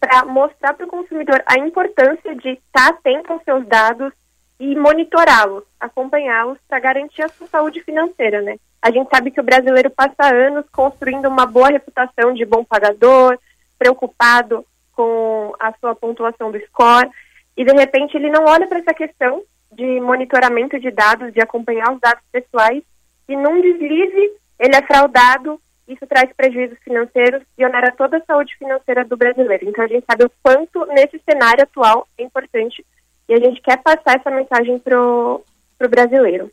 para mostrar para o consumidor a importância de estar atento aos seus dados, e monitorá-los, acompanhá-los para garantir a sua saúde financeira, né? A gente sabe que o brasileiro passa anos construindo uma boa reputação de bom pagador, preocupado com a sua pontuação do score, e de repente ele não olha para essa questão de monitoramento de dados, de acompanhar os dados pessoais, e num deslize ele é fraudado, isso traz prejuízos financeiros e onera toda a saúde financeira do brasileiro. Então a gente sabe o quanto nesse cenário atual é importante e a gente quer passar essa mensagem para o brasileiro.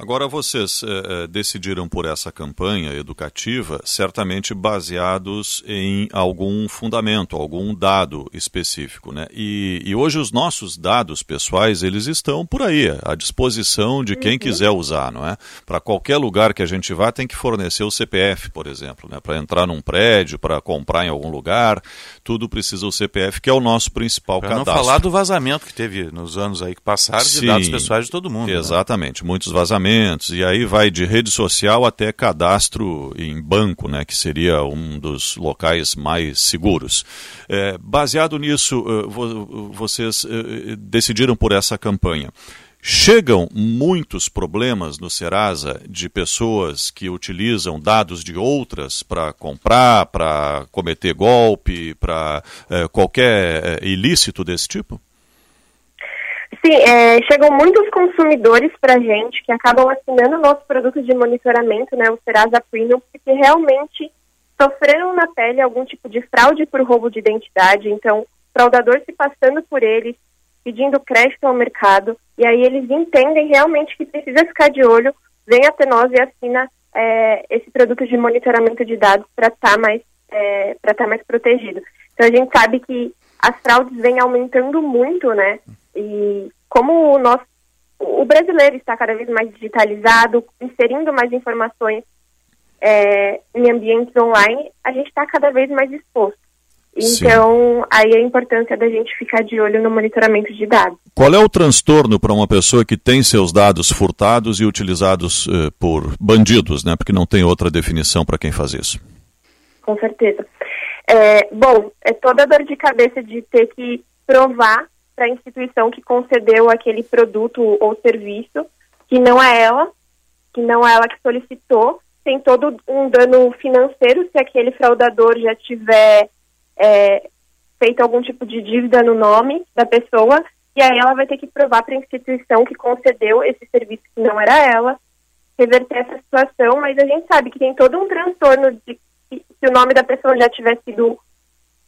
Agora, vocês eh, decidiram por essa campanha educativa, certamente baseados em algum fundamento, algum dado específico. Né? E, e, hoje os nossos dados pessoais, eles estão por aí, à disposição de quem uhum. quiser usar. não é? Para qualquer lugar que a gente vá, tem que fornecer o CPF, por exemplo. Né? Para entrar num prédio, para comprar em algum lugar, tudo precisa o CPF, que é o nosso principal pra cadastro. não falar do vazamento que teve nos anos aí que passaram de dados pessoais de todo mundo. Né? Exatamente, né? muitos vazamentos e aí vai de rede social até cadastro em banco, né, que seria um dos locais mais seguros. É, baseado nisso, eh, vocês eh, decidiram por essa campanha. Chegam muitos problemas no Serasa de pessoas que utilizam dados de outras para comprar, para cometer golpe, para é, qualquer ilícito desse tipo? Sim, é, chegam muitos consumidores para a gente que acabam assinando o nosso produto de monitoramento, né, o Serasa Premium, porque realmente sofreram na pele algum tipo de fraude por roubo de identidade. Então, fraudador se passando por eles, pedindo crédito ao mercado, e aí eles entendem realmente que precisa ficar de olho, vem até nós e assina é, esse produto de monitoramento de dados para estar tá mais, é, tá mais protegido. Então, a gente sabe que as fraudes vêm aumentando muito, né? E como o nosso o brasileiro está cada vez mais digitalizado, inserindo mais informações é, em ambientes online, a gente está cada vez mais exposto. Então, Sim. aí a importância da gente ficar de olho no monitoramento de dados. Qual é o transtorno para uma pessoa que tem seus dados furtados e utilizados uh, por bandidos, né? Porque não tem outra definição para quem faz isso. Com certeza. É, bom, é toda a dor de cabeça de ter que provar para a instituição que concedeu aquele produto ou serviço, que não é ela, que não é ela que solicitou, tem todo um dano financeiro se aquele fraudador já tiver é, feito algum tipo de dívida no nome da pessoa, e aí ela vai ter que provar para a instituição que concedeu esse serviço que não era ela, reverter essa situação, mas a gente sabe que tem todo um transtorno de se o nome da pessoa já tiver sido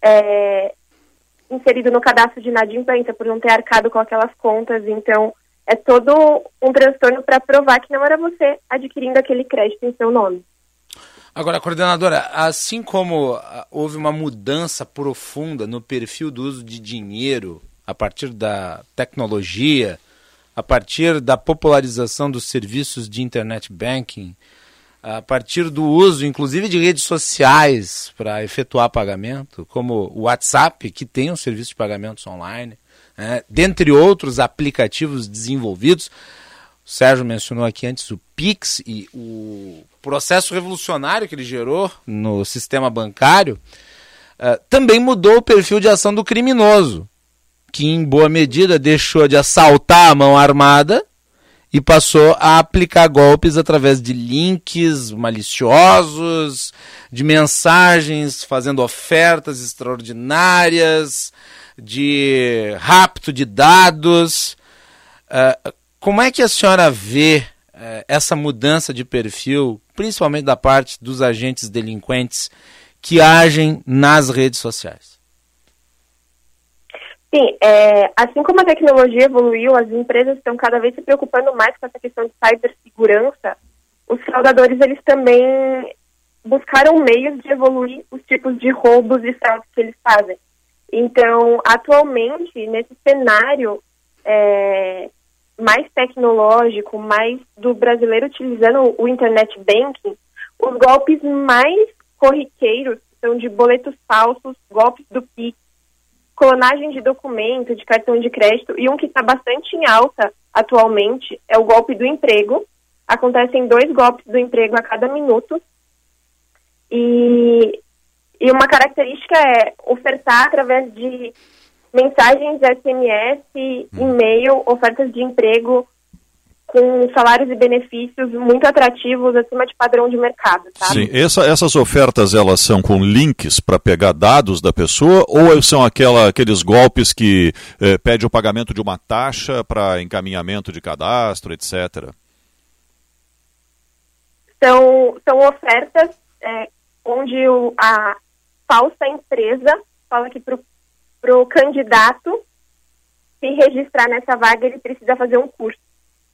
é, inserido no cadastro de inadimplência por não ter arcado com aquelas contas. Então, é todo um transtorno para provar que não era você adquirindo aquele crédito em seu nome. Agora, coordenadora, assim como ah, houve uma mudança profunda no perfil do uso de dinheiro a partir da tecnologia, a partir da popularização dos serviços de internet banking, a partir do uso, inclusive, de redes sociais para efetuar pagamento, como o WhatsApp, que tem um serviço de pagamentos online, né? dentre outros aplicativos desenvolvidos. O Sérgio mencionou aqui antes o Pix e o processo revolucionário que ele gerou no sistema bancário, uh, também mudou o perfil de ação do criminoso, que em boa medida deixou de assaltar a mão armada e passou a aplicar golpes através de links maliciosos, de mensagens fazendo ofertas extraordinárias, de rapto de dados. Uh, como é que a senhora vê uh, essa mudança de perfil, principalmente da parte dos agentes delinquentes que agem nas redes sociais? Sim, é, assim como a tecnologia evoluiu, as empresas estão cada vez se preocupando mais com essa questão de cibersegurança. Os fraudadores, eles também buscaram meios de evoluir os tipos de roubos e fraudes que eles fazem. Então, atualmente, nesse cenário é, mais tecnológico, mais do brasileiro utilizando o internet banking, os golpes mais corriqueiros são de boletos falsos, golpes do Pix, clonagem de documento, de cartão de crédito, e um que está bastante em alta atualmente é o golpe do emprego. Acontecem dois golpes do emprego a cada minuto. E, e uma característica é ofertar através de mensagens SMS, hum. e-mail, ofertas de emprego com salários e benefícios muito atrativos acima de padrão de mercado, sabe? Sim, Essa, essas ofertas elas são com links para pegar dados da pessoa ou são aquela, aqueles golpes que eh, pede o pagamento de uma taxa para encaminhamento de cadastro, etc. São, são ofertas é, onde o, a falsa empresa fala que para o candidato se registrar nessa vaga ele precisa fazer um curso.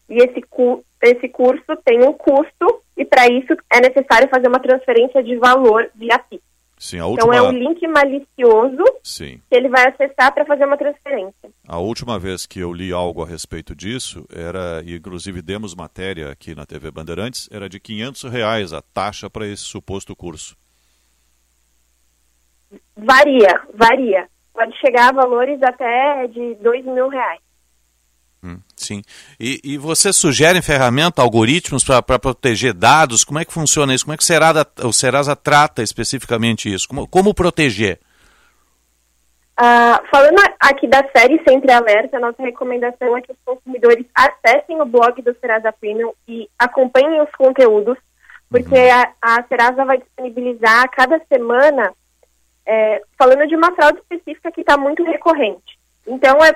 E esse, cu esse curso tem um custo e para isso é necessário fazer uma transferência de valor via PIX. Sim, a última... Então é um link malicioso Sim. que ele vai acessar para fazer uma transferência. A última vez que eu li algo a respeito disso, era, e inclusive demos matéria aqui na TV Bandeirantes, era de 500 reais a taxa para esse suposto curso. Varia, varia. Pode chegar a valores até de 2 mil reais. Hum, sim. E, e você sugere ferramenta, algoritmos para proteger dados? Como é que funciona isso? Como é que o Serasa, o Serasa trata especificamente isso? Como, como proteger? Uh, falando aqui da série Sempre Alerta, nossa recomendação é que os consumidores acessem o blog do Serasa Premium e acompanhem os conteúdos, porque uhum. a, a Serasa vai disponibilizar a cada semana é, falando de uma fraude específica que está muito recorrente. Então, é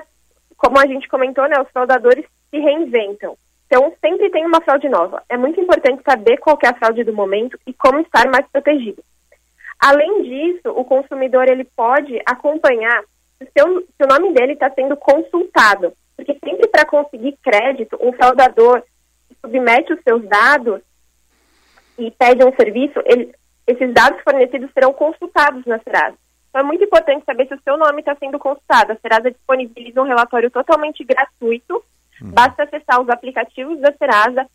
como a gente comentou, né, os fraudadores se reinventam. Então, sempre tem uma fraude nova. É muito importante saber qual é a fraude do momento e como estar mais protegido. Além disso, o consumidor ele pode acompanhar se, seu, se o nome dele está sendo consultado. Porque sempre para conseguir crédito, um fraudador submete os seus dados e pede um serviço, ele, esses dados fornecidos serão consultados na Serasa. Então é muito importante saber se o seu nome está sendo consultado. A Serasa disponibiliza um relatório totalmente gratuito. Uhum. Basta acessar os aplicativos da Serasa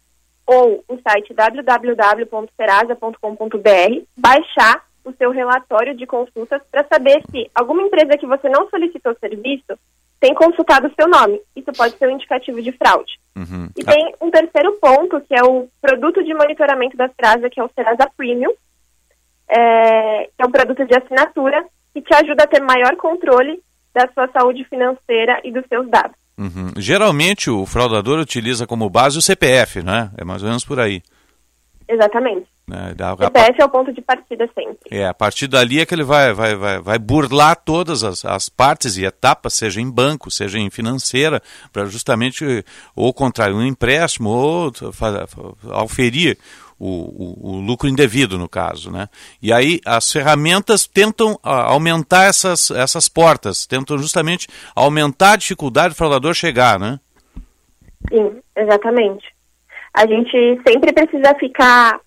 ou o site www.serasa.com.br, baixar o seu relatório de consultas para saber se alguma empresa que você não solicitou serviço tem consultado o seu nome. Isso pode ser um indicativo de fraude. Uhum. E tem um terceiro ponto, que é o produto de monitoramento da Serasa, que é o Serasa Premium, é, que é um produto de assinatura que te ajuda a ter maior controle da sua saúde financeira e dos seus dados. Uhum. Geralmente o fraudador utiliza como base o CPF, né? É mais ou menos por aí. Exatamente. Né? Da, CPF a... é o ponto de partida sempre. É, a partir dali é que ele vai, vai, vai, vai burlar todas as, as partes e etapas, seja em banco, seja em financeira, para justamente ou contrair um empréstimo ou auferir o, o, o, lucro indevido, no caso. Né? E aí as ferramentas tentam ah, aumentar essas, essas portas, tentam justamente aumentar a dificuldade do fraudador chegar, né? Sim, exatamente. A gente sempre precisa ficar,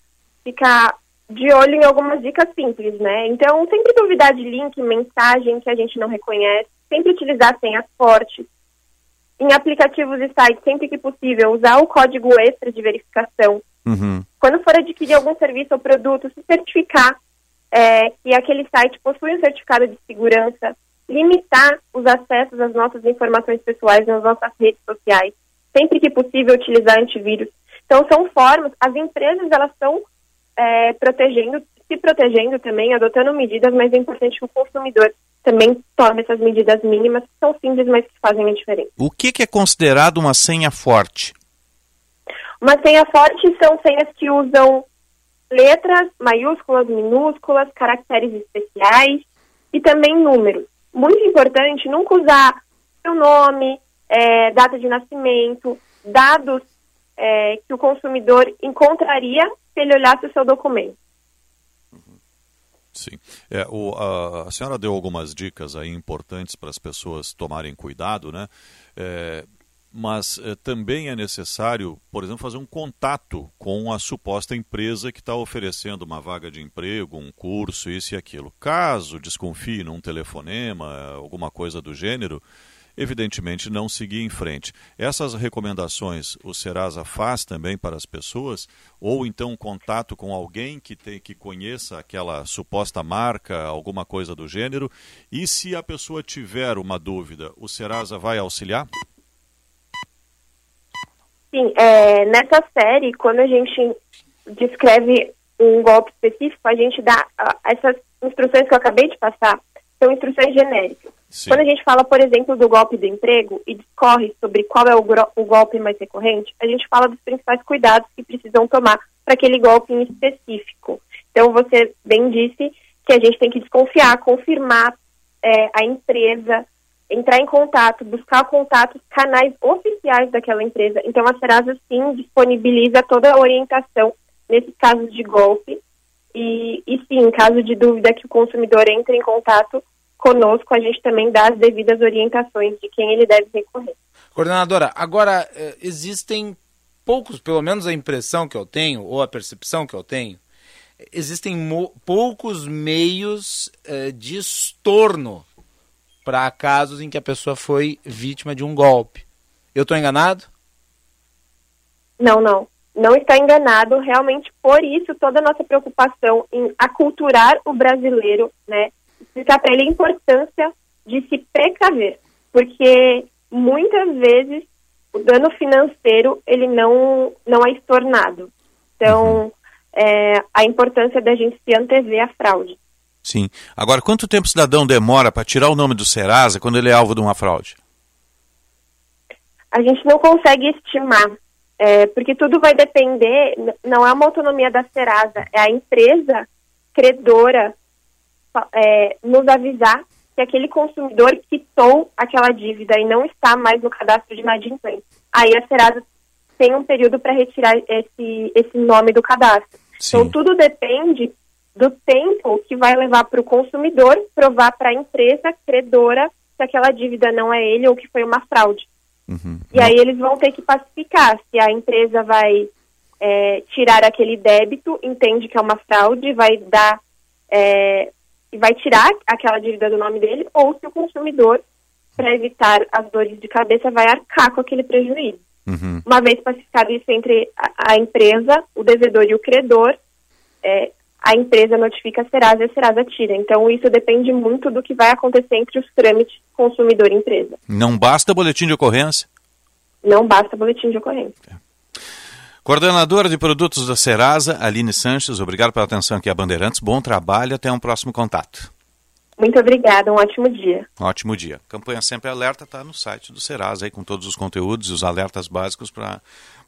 ficar de olho em algumas dicas simples, né? Então, sempre duvidar de link, mensagem que a gente não reconhece, sempre utilizar senhas fortes. Em aplicativos e sites, sempre que possível, usar o código extra de verificação Uhum. Quando for adquirir algum serviço ou produto, se certificar é, que aquele site possui um certificado de segurança, limitar os acessos às nossas informações pessoais nas nossas redes sociais, sempre que possível utilizar antivírus. Então são formas, as empresas elas estão é, protegendo, se protegendo também, adotando medidas, mas é importante que o consumidor também tome essas medidas mínimas, que são simples, mas que fazem a diferença. O que, que é considerado uma senha forte? Uma senha forte são senhas que usam letras, maiúsculas, minúsculas, caracteres especiais e também números. Muito importante nunca usar seu nome, é, data de nascimento, dados é, que o consumidor encontraria se ele olhasse o seu documento. Sim. É, o, a, a, senhora deu algumas dicas aí importantes para as pessoas tomarem cuidado, né? É, mas eh, também é necessário, por exemplo, fazer um contato com a suposta empresa que está oferecendo uma vaga de emprego, um curso, isso e aquilo. Caso desconfie num telefonema, alguma coisa do gênero, evidentemente não seguir em frente. Essas recomendações o Serasa faz também para as pessoas, ou então contato com alguém que, tem, que conheça aquela suposta marca, alguma coisa do gênero, e se a pessoa tiver uma dúvida, o Serasa vai auxiliar? Sim, é, nessa série, quando a gente descreve um golpe específico, a gente dá uh, essas instruções que eu acabei de passar, são instruções genéricas. Sim. Quando a gente fala, por exemplo, do golpe do emprego e discorre sobre qual é o, o golpe mais recorrente, a gente fala dos principais cuidados que precisam tomar para aquele golpe em específico. Então, você bem disse que a gente tem que desconfiar, confirmar é, a empresa, entrar em contato, buscar contatos, canais oficiais daquela empresa. Então, a Serasa, sim, disponibiliza toda a orientação nesses casos de golpe. E, e sim, em caso de dúvida que o consumidor entre em contato conosco, a gente também dá as devidas orientações de quem ele deve recorrer. Coordenadora, agora eh, existem poucos, pelo menos a impressão que eu tenho, ou a percepção que eu tenho, existem poucos meios eh, de estorno para casos em que a pessoa foi vítima de um golpe. Eu estou enganado? Não, não. Não está enganado. Realmente, por isso, toda a nossa preocupação em aculturar o brasileiro, né? Explicar para ele a importância de se precaver. Porque muitas vezes o dano financeiro ele não, não é estornado. Então, uhum. é, a importância da gente se antever a fraude. Sim. Agora, quanto tempo o cidadão demora para tirar o nome do Serasa quando ele é alvo de uma fraude? A gente não consegue estimar, é, porque tudo vai depender, não é uma autonomia da Serasa, é a empresa credora é, nos avisar que aquele consumidor quitou aquela dívida e não está mais no cadastro de inadimplente. Aí a Serasa tem um período para retirar esse, esse nome do cadastro. Sim. Então tudo depende do tempo que vai levar para o consumidor provar para a empresa credora que aquela dívida não é ele ou que foi uma fraude. Uhum. E aí eles vão ter que pacificar se a empresa vai é, tirar aquele débito, entende que é uma fraude, vai dar é, vai tirar aquela dívida do nome dele, ou se o consumidor, para evitar as dores de cabeça, vai arcar com aquele prejuízo. Uhum. Uma vez pacificado isso entre a, a, empresa, o devedor e o credor, é, a empresa notifica a Serasa e a Serasa tira. Então, isso depende muito do que vai acontecer entre os trâmites consumidor e empresa. Não basta boletim de ocorrência? Não basta boletim de ocorrência. É. Coordenadora de produtos da Serasa, Aline Sanches, obrigado pela atenção aqui a Bandeirantes. Bom trabalho, até um próximo contato. Muito obrigada, um ótimo dia. Ótimo dia. Campanha Sempre Alerta está no site do Serasa, aí, com todos os conteúdos e os alertas básicos para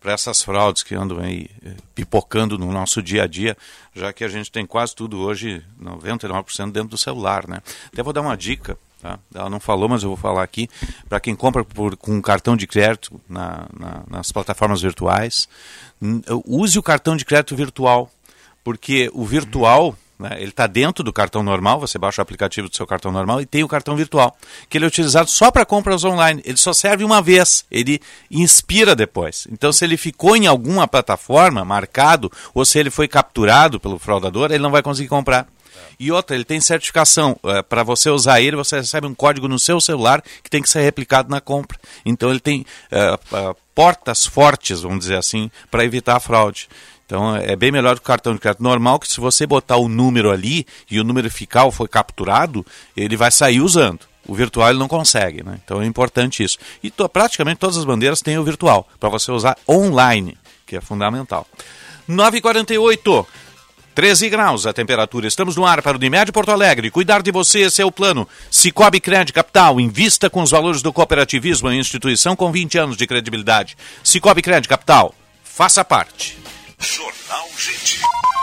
essas fraudes que andam aí eh, pipocando no nosso dia a dia, já que a gente tem quase tudo hoje, 99% dentro do celular. Né? Até vou dar uma dica Tá? Ela não falou, mas eu vou falar aqui. Para quem compra por, com cartão de crédito na, na, nas plataformas virtuais, use o cartão de crédito virtual, porque o virtual ele está dentro do cartão normal, você baixa o aplicativo do seu cartão normal e tem o cartão virtual, que ele é utilizado só para compras online. Ele só serve uma vez, ele inspira depois. Então, se ele ficou em alguma plataforma marcado, ou se ele foi capturado pelo fraudador, ele não vai conseguir comprar. E outra, ele tem certificação. É, para você usar ele, você recebe um código no seu celular que tem que ser replicado na compra. Então ele tem é, é, portas fortes, vamos dizer assim, para evitar a fraude. Então é bem melhor que o cartão de crédito normal, que se você botar o número ali e o número ficar ou foi capturado, ele vai sair usando. O virtual ele não consegue, né? Então é importante isso. E praticamente todas as bandeiras têm o virtual, para você usar online, que é fundamental. 9h48. 13 graus a temperatura. Estamos no ar para o Unimed Porto Alegre. Cuidar de você, esse é o plano. Cicobi Cred Capital. Invista com os valores do cooperativismo em instituição com 20 anos de credibilidade. Cicobi Cred Capital. Faça parte. Jornal Gente.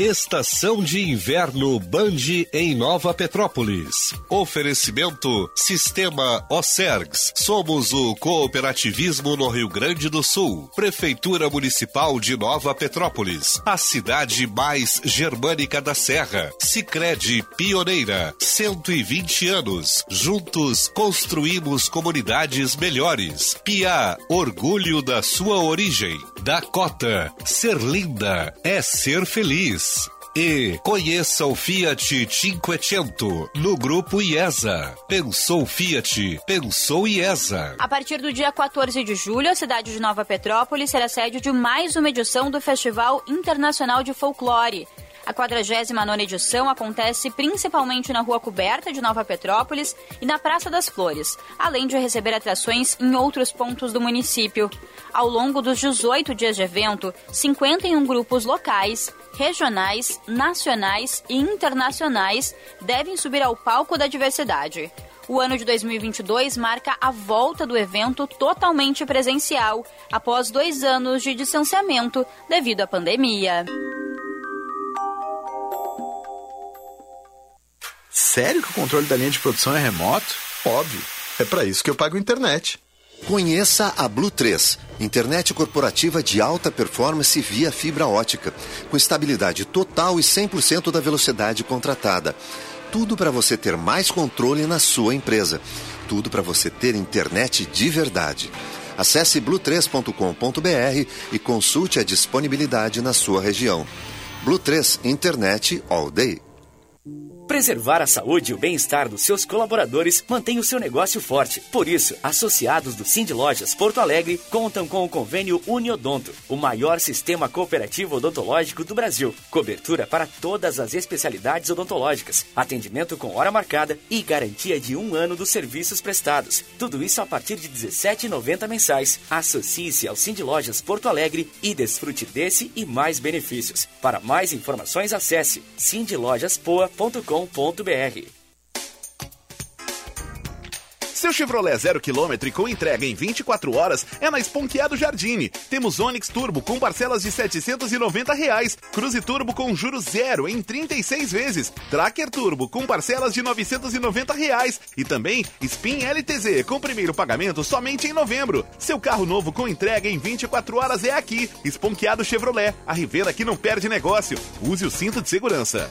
Estação de Inverno Band em Nova Petrópolis. Oferecimento Sistema Ocergs. Somos o cooperativismo no Rio Grande do Sul. Prefeitura Municipal de Nova Petrópolis. A cidade mais germânica da Serra. Sicredi Pioneira. 120 anos. Juntos construímos comunidades melhores. Pia, orgulho da sua origem. Dakota, ser linda é ser feliz. E conheça o Fiat Cinquecento no grupo IESA. Pensou Fiat, pensou IESA. A partir do dia 14 de julho, a cidade de Nova Petrópolis será sede de mais uma edição do Festival Internacional de Folclore. A 49 edição acontece principalmente na Rua Coberta de Nova Petrópolis e na Praça das Flores, além de receber atrações em outros pontos do município. Ao longo dos 18 dias de evento, 51 grupos locais regionais, nacionais e internacionais devem subir ao palco da diversidade. O ano de 2022 marca a volta do evento totalmente presencial, após dois anos de distanciamento devido à pandemia. Sério que o controle da linha de produção é remoto? Óbvio. É para isso que eu pago internet. Conheça a Blue 3, internet corporativa de alta performance via fibra ótica, com estabilidade total e 100% da velocidade contratada. Tudo para você ter mais controle na sua empresa. Tudo para você ter internet de verdade. Acesse blue3.com.br e consulte a disponibilidade na sua região. Blue 3 Internet All Day. Preservar a saúde e o bem-estar dos seus colaboradores mantém o seu negócio forte. Por isso, associados do Cindy Lojas Porto Alegre contam com o convênio Uniodonto, o maior sistema cooperativo odontológico do Brasil. Cobertura para todas as especialidades odontológicas, atendimento com hora marcada e garantia de um ano dos serviços prestados. Tudo isso a partir de R$ 17,90 mensais. Associe-se ao Cindy Lojas Porto Alegre e desfrute desse e mais benefícios. Para mais informações, acesse cindylojaspoa.com Seu Chevrolet zero quilômetro com entrega em 24 horas é na Esponqueado Jardine. Temos Onix Turbo com parcelas de 790 reais, Cruze Turbo com juros zero em 36 vezes, Tracker Turbo com parcelas de 990 reais, e também Spin LTZ com primeiro pagamento somente em novembro. Seu carro novo com entrega em 24 horas é aqui. Esponqueado Chevrolet, a Rivera que não perde negócio. Use o cinto de segurança.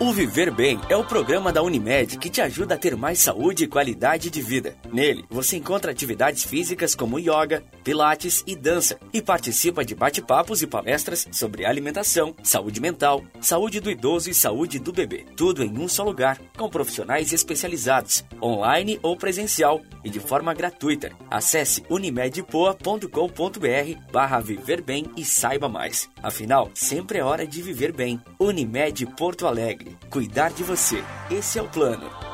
O Viver Bem é o programa da Unimed que te ajuda a ter mais saúde e qualidade de vida. Nele, você encontra atividades físicas como yoga, pilates e dança e participa de bate-papos e palestras sobre alimentação, saúde mental, saúde do idoso e saúde do bebê. Tudo em um só lugar, com profissionais especializados, online ou presencial e de forma gratuita. Acesse unimedpoa.com.br barra Viver Bem e saiba mais. Afinal, sempre é hora de viver bem. Unimed Porto Alegre. Cuidar de você. Esse é o plano.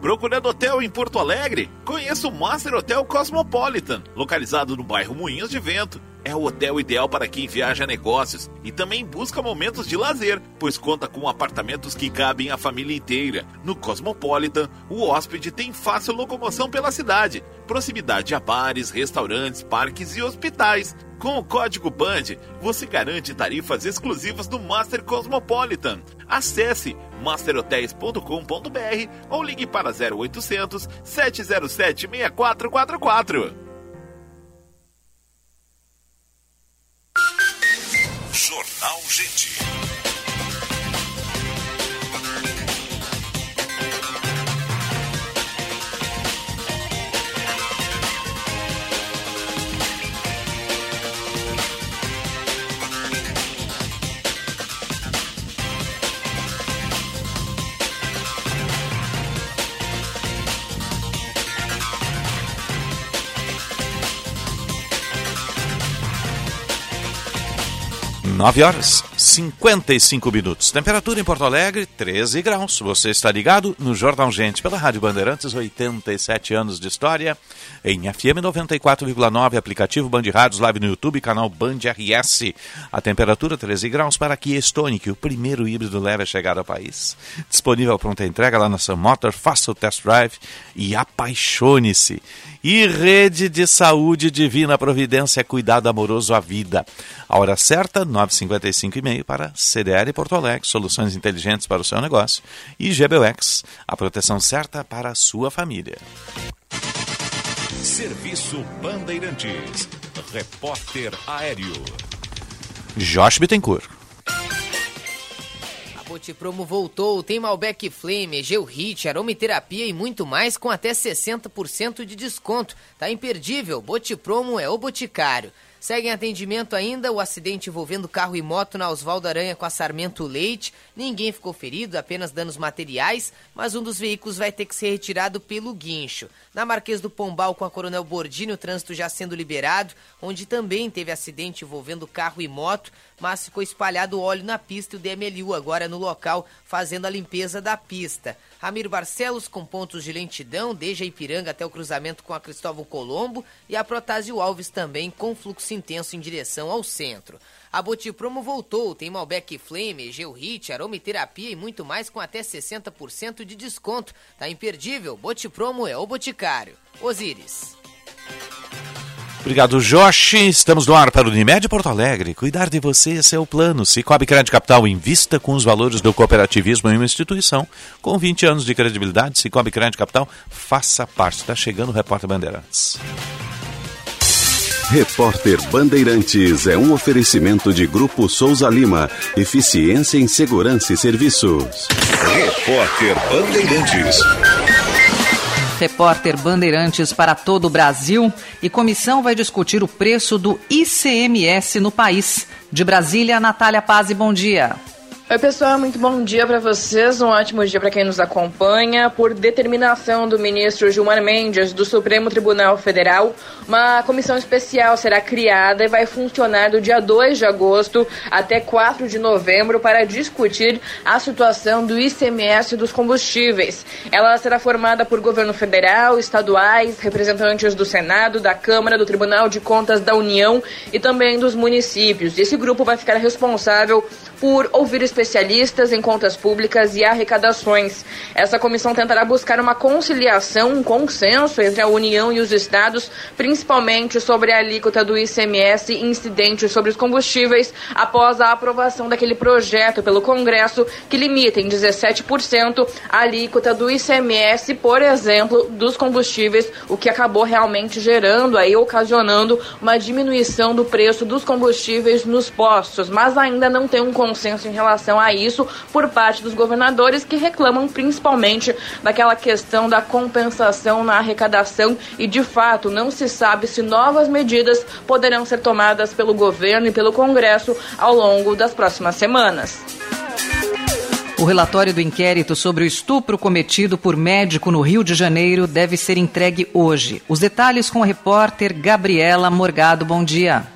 Procurando hotel em Porto Alegre? Conheça o Master Hotel Cosmopolitan, localizado no bairro Moinhos de Vento. É o hotel ideal para quem viaja a negócios e também busca momentos de lazer, pois conta com apartamentos que cabem a família inteira. No Cosmopolitan, o hóspede tem fácil locomoção pela cidade, proximidade a bares, restaurantes, parques e hospitais. Com o código BAND, você garante tarifas exclusivas do Master Cosmopolitan. Acesse masterhotels.com.br ou ligue para 0800 707 6444. Jornal Gente. Nove horas, 55 minutos. Temperatura em Porto Alegre, 13 graus. Você está ligado no Jornal Gente pela Rádio Bandeirantes, 87 anos de história. Em FM 94,9, aplicativo Band Rádios, live no YouTube, canal Band RS. A temperatura 13 graus para Kia Stonic, o primeiro híbrido leve a chegar ao país. Disponível pronta entrega lá na Sun Motor, faça o test drive e apaixone-se. E Rede de Saúde Divina Providência, cuidado amoroso à vida. A hora certa, 9h55 e meio para CDL Porto Alegre, soluções inteligentes para o seu negócio. E GBUX, a proteção certa para a sua família. Serviço Bandeirantes. Repórter Aéreo. Josh Bittencourt. Botipromo voltou, tem Malbec Flame, Geohit, aromaterapia e muito mais com até 60% de desconto. Tá imperdível, Botipromo é o Boticário. Segue em atendimento ainda o acidente envolvendo carro e moto na Oswaldo Aranha com a Sarmento Leite. Ninguém ficou ferido, apenas danos materiais, mas um dos veículos vai ter que ser retirado pelo guincho. Na Marquês do Pombal com a Coronel Bordini, o trânsito já sendo liberado, onde também teve acidente envolvendo carro e moto, mas ficou espalhado óleo na pista e o DMLU agora no local fazendo a limpeza da pista. Ramiro Barcelos com pontos de lentidão, desde a Ipiranga até o cruzamento com a Cristóvão Colombo e a Protásio Alves também com fluxo intenso em direção ao centro. A Botipromo voltou, tem Malbec Flame, Geohit, aromaterapia e muito mais com até 60% de desconto. Tá imperdível, Botipromo é o Boticário. Osíris. Obrigado, Josh. Estamos no ar para o Unimed Porto Alegre. Cuidar de você, esse é o plano. Cicobi Crédito Capital invista com os valores do cooperativismo em uma instituição. Com 20 anos de credibilidade, Cicobi Crédito Capital, faça parte. Está chegando o Repórter Bandeirantes. Repórter Bandeirantes é um oferecimento de Grupo Souza Lima. Eficiência em Segurança e Serviços. Repórter Bandeirantes. Repórter Bandeirantes para todo o Brasil e comissão vai discutir o preço do ICMS no país. De Brasília, Natália Paz, bom dia. Oi, pessoal, muito bom dia para vocês. Um ótimo dia para quem nos acompanha. Por determinação do ministro Gilmar Mendes do Supremo Tribunal Federal, uma comissão especial será criada e vai funcionar do dia 2 de agosto até 4 de novembro para discutir a situação do ICMS dos combustíveis. Ela será formada por governo federal, estaduais, representantes do Senado, da Câmara, do Tribunal de Contas da União e também dos municípios. Esse grupo vai ficar responsável por ouvir especialistas em contas públicas e arrecadações. Essa comissão tentará buscar uma conciliação, um consenso entre a União e os estados, principalmente sobre a alíquota do ICMS incidente sobre os combustíveis, após a aprovação daquele projeto pelo Congresso que limita em 17% a alíquota do ICMS, por exemplo, dos combustíveis, o que acabou realmente gerando aí, ocasionando uma diminuição do preço dos combustíveis nos postos, mas ainda não tem um consenso em relação a isso por parte dos governadores que reclamam principalmente daquela questão da compensação na arrecadação e de fato não se sabe se novas medidas poderão ser tomadas pelo governo e pelo Congresso ao longo das próximas semanas. O relatório do inquérito sobre o estupro cometido por médico no Rio de Janeiro deve ser entregue hoje. Os detalhes com a repórter Gabriela Morgado. Bom dia.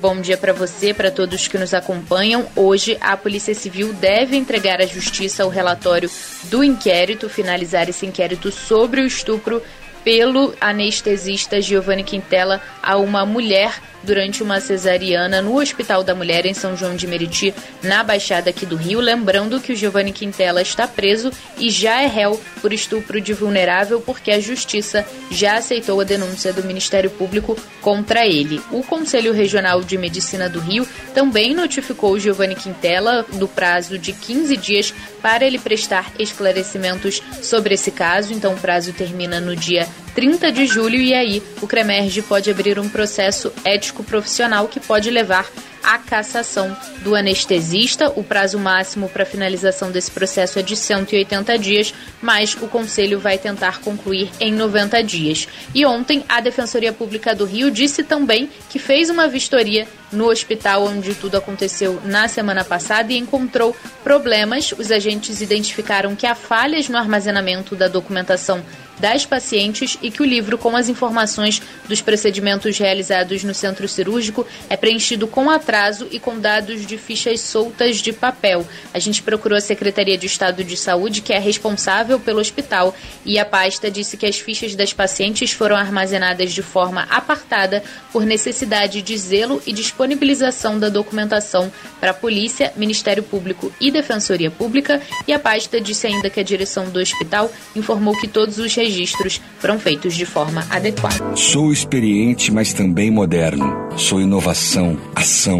Bom dia para você, para todos que nos acompanham. Hoje, a Polícia Civil deve entregar à Justiça o relatório do inquérito, finalizar esse inquérito sobre o estupro pelo anestesista Giovanni Quintela a uma mulher durante uma cesariana no Hospital da Mulher em São João de Meriti, na Baixada aqui do Rio. Lembrando que o Giovanni Quintela está preso e já é réu por estupro de vulnerável, porque a Justiça já aceitou a denúncia do Ministério Público contra ele. O Conselho Regional de Medicina do Rio também notificou o Giovanni Quintela do prazo de 15 dias para ele prestar esclarecimentos sobre esse caso. Então, o prazo termina no dia 30 de julho e aí o Cremerge pode abrir um processo ético profissional que pode levar à cassação do anestesista. O prazo máximo para finalização desse processo é de 180 dias, mas o Conselho vai tentar concluir em 90 dias. E ontem, a Defensoria Pública do Rio disse também que fez uma vistoria no hospital onde tudo aconteceu na semana passada e encontrou problemas. Os agentes identificaram que há falhas no armazenamento da documentação das pacientes e que o livro com as informações dos procedimentos realizados no centro cirúrgico é preenchido com atraso e com dados de fichas soltas de papel. A gente procurou a Secretaria de Estado de Saúde, que é responsável pelo hospital, e a pasta disse que as fichas das pacientes foram armazenadas de forma apartada por necessidade de zelo e disponibilização da documentação para a Polícia, Ministério Público e Defensoria Pública, e a pasta disse ainda que a direção do hospital informou que todos os registros foram feitos de forma adequada. Sou experiente, mas também moderno. Sou inovação, ação.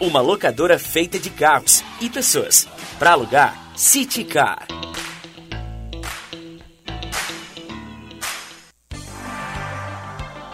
uma locadora feita de carros e pessoas. Para alugar, City Car.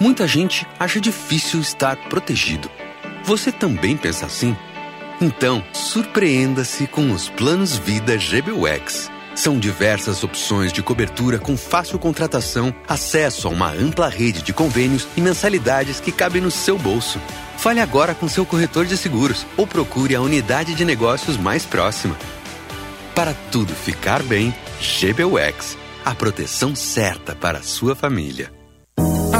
Muita gente acha difícil estar protegido. Você também pensa assim? Então, surpreenda-se com os planos Vida GBUX. São diversas opções de cobertura com fácil contratação, acesso a uma ampla rede de convênios e mensalidades que cabem no seu bolso. Fale agora com seu corretor de seguros ou procure a unidade de negócios mais próxima. Para tudo ficar bem, GBUX. A proteção certa para a sua família.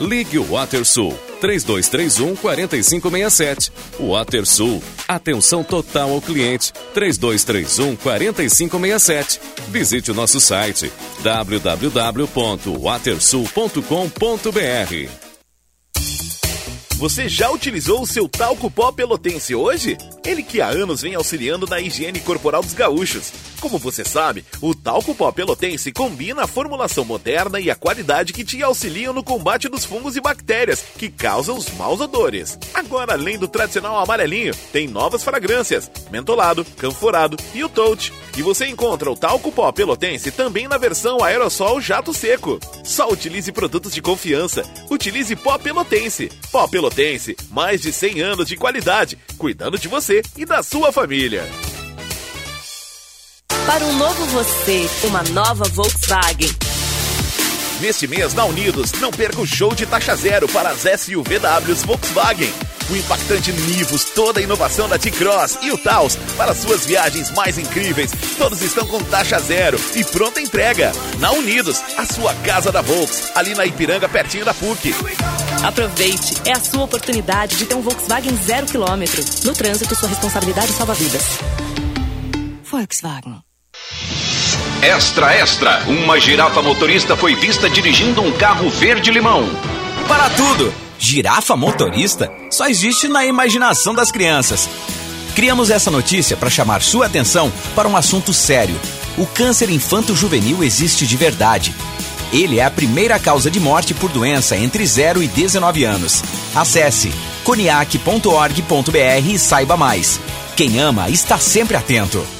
Ligue o WaterSul 3231 4567. WaterSul. Atenção total ao cliente. 3231 4567. Visite o nosso site www.watersul.com.br. Você já utilizou o seu talco pó pelotense hoje? Ele que há anos vem auxiliando na higiene corporal dos gaúchos Como você sabe, o talco pó pelotense combina a formulação moderna e a qualidade que te auxiliam no combate dos fungos e bactérias que causam os maus odores. Agora, além do tradicional amarelinho, tem novas fragrâncias: mentolado, canforado e o touch. E você encontra o talco pó pelotense também na versão aerossol jato seco. Só utilize produtos de confiança. Utilize pó pelotense. Pó pelotense, mais de 100 anos de qualidade, cuidando de você e da sua família. Para um novo você, uma nova Volkswagen. Neste mês, na Unidos, não perca o show de taxa zero para as SUVWs Volkswagen. O impactante Nivus, toda a inovação da T-Cross e o Taos para suas viagens mais incríveis. Todos estão com taxa zero e pronta entrega. Na Unidos, a sua casa da Volks, ali na Ipiranga, pertinho da PUC. Aproveite, é a sua oportunidade de ter um Volkswagen zero quilômetro. No trânsito, sua responsabilidade salva vidas. Volkswagen. Extra, extra! Uma girafa motorista foi vista dirigindo um carro verde-limão. Para tudo! Girafa motorista só existe na imaginação das crianças. Criamos essa notícia para chamar sua atenção para um assunto sério. O câncer infanto-juvenil existe de verdade. Ele é a primeira causa de morte por doença entre 0 e 19 anos. Acesse coniac.org.br e saiba mais. Quem ama está sempre atento.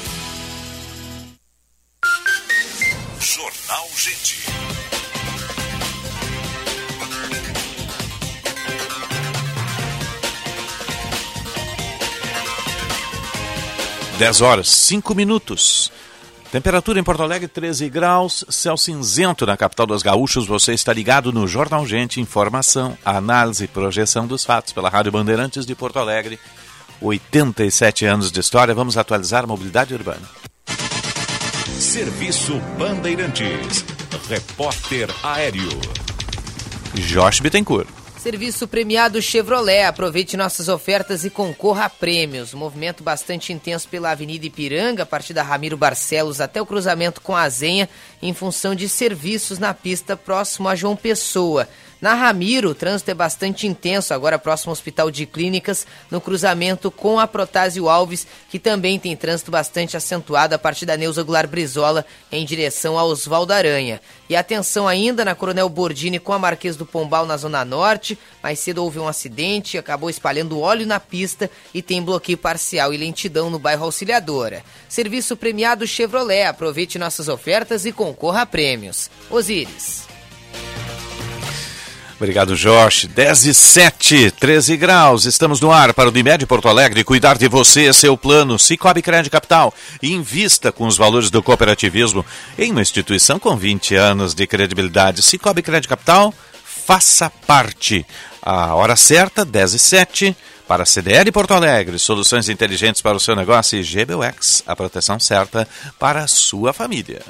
10 horas, 5 minutos. Temperatura em Porto Alegre 13 graus, céu cinzento na capital dos gaúchos. Você está ligado no Jornal Gente, informação, análise e projeção dos fatos pela Rádio Bandeirantes de Porto Alegre. 87 anos de história, vamos atualizar a mobilidade urbana. Serviço Bandeirantes, repórter aéreo. Jorge Bittencourt. Serviço premiado Chevrolet. Aproveite nossas ofertas e concorra a prêmios. Movimento bastante intenso pela Avenida Ipiranga, a partir da Ramiro Barcelos até o cruzamento com a Zenha, em função de serviços na pista próximo a João Pessoa. Na Ramiro, o trânsito é bastante intenso, agora próximo ao Hospital de Clínicas, no cruzamento com a Protásio Alves, que também tem trânsito bastante acentuado a partir da Neuza Goulart Brizola em direção a Oswaldo Aranha. E atenção ainda na Coronel Bordini com a Marquês do Pombal na Zona Norte. Mais cedo houve um acidente, acabou espalhando óleo na pista e tem bloqueio parcial e lentidão no bairro Auxiliadora. Serviço premiado Chevrolet. Aproveite nossas ofertas e concorra a prêmios. Osíris. Obrigado, Josh. 10 e 7, 13 graus. Estamos no ar para o Unimed Porto Alegre. Cuidar de você é seu plano. Cicobi Crédito Capital. Invista com os valores do cooperativismo em uma instituição com 20 anos de credibilidade. Cicobi Crédito Capital, faça parte. A hora certa, 10 e 7. Para a CDL Porto Alegre, soluções inteligentes para o seu negócio e GBUX, a proteção certa para a sua família.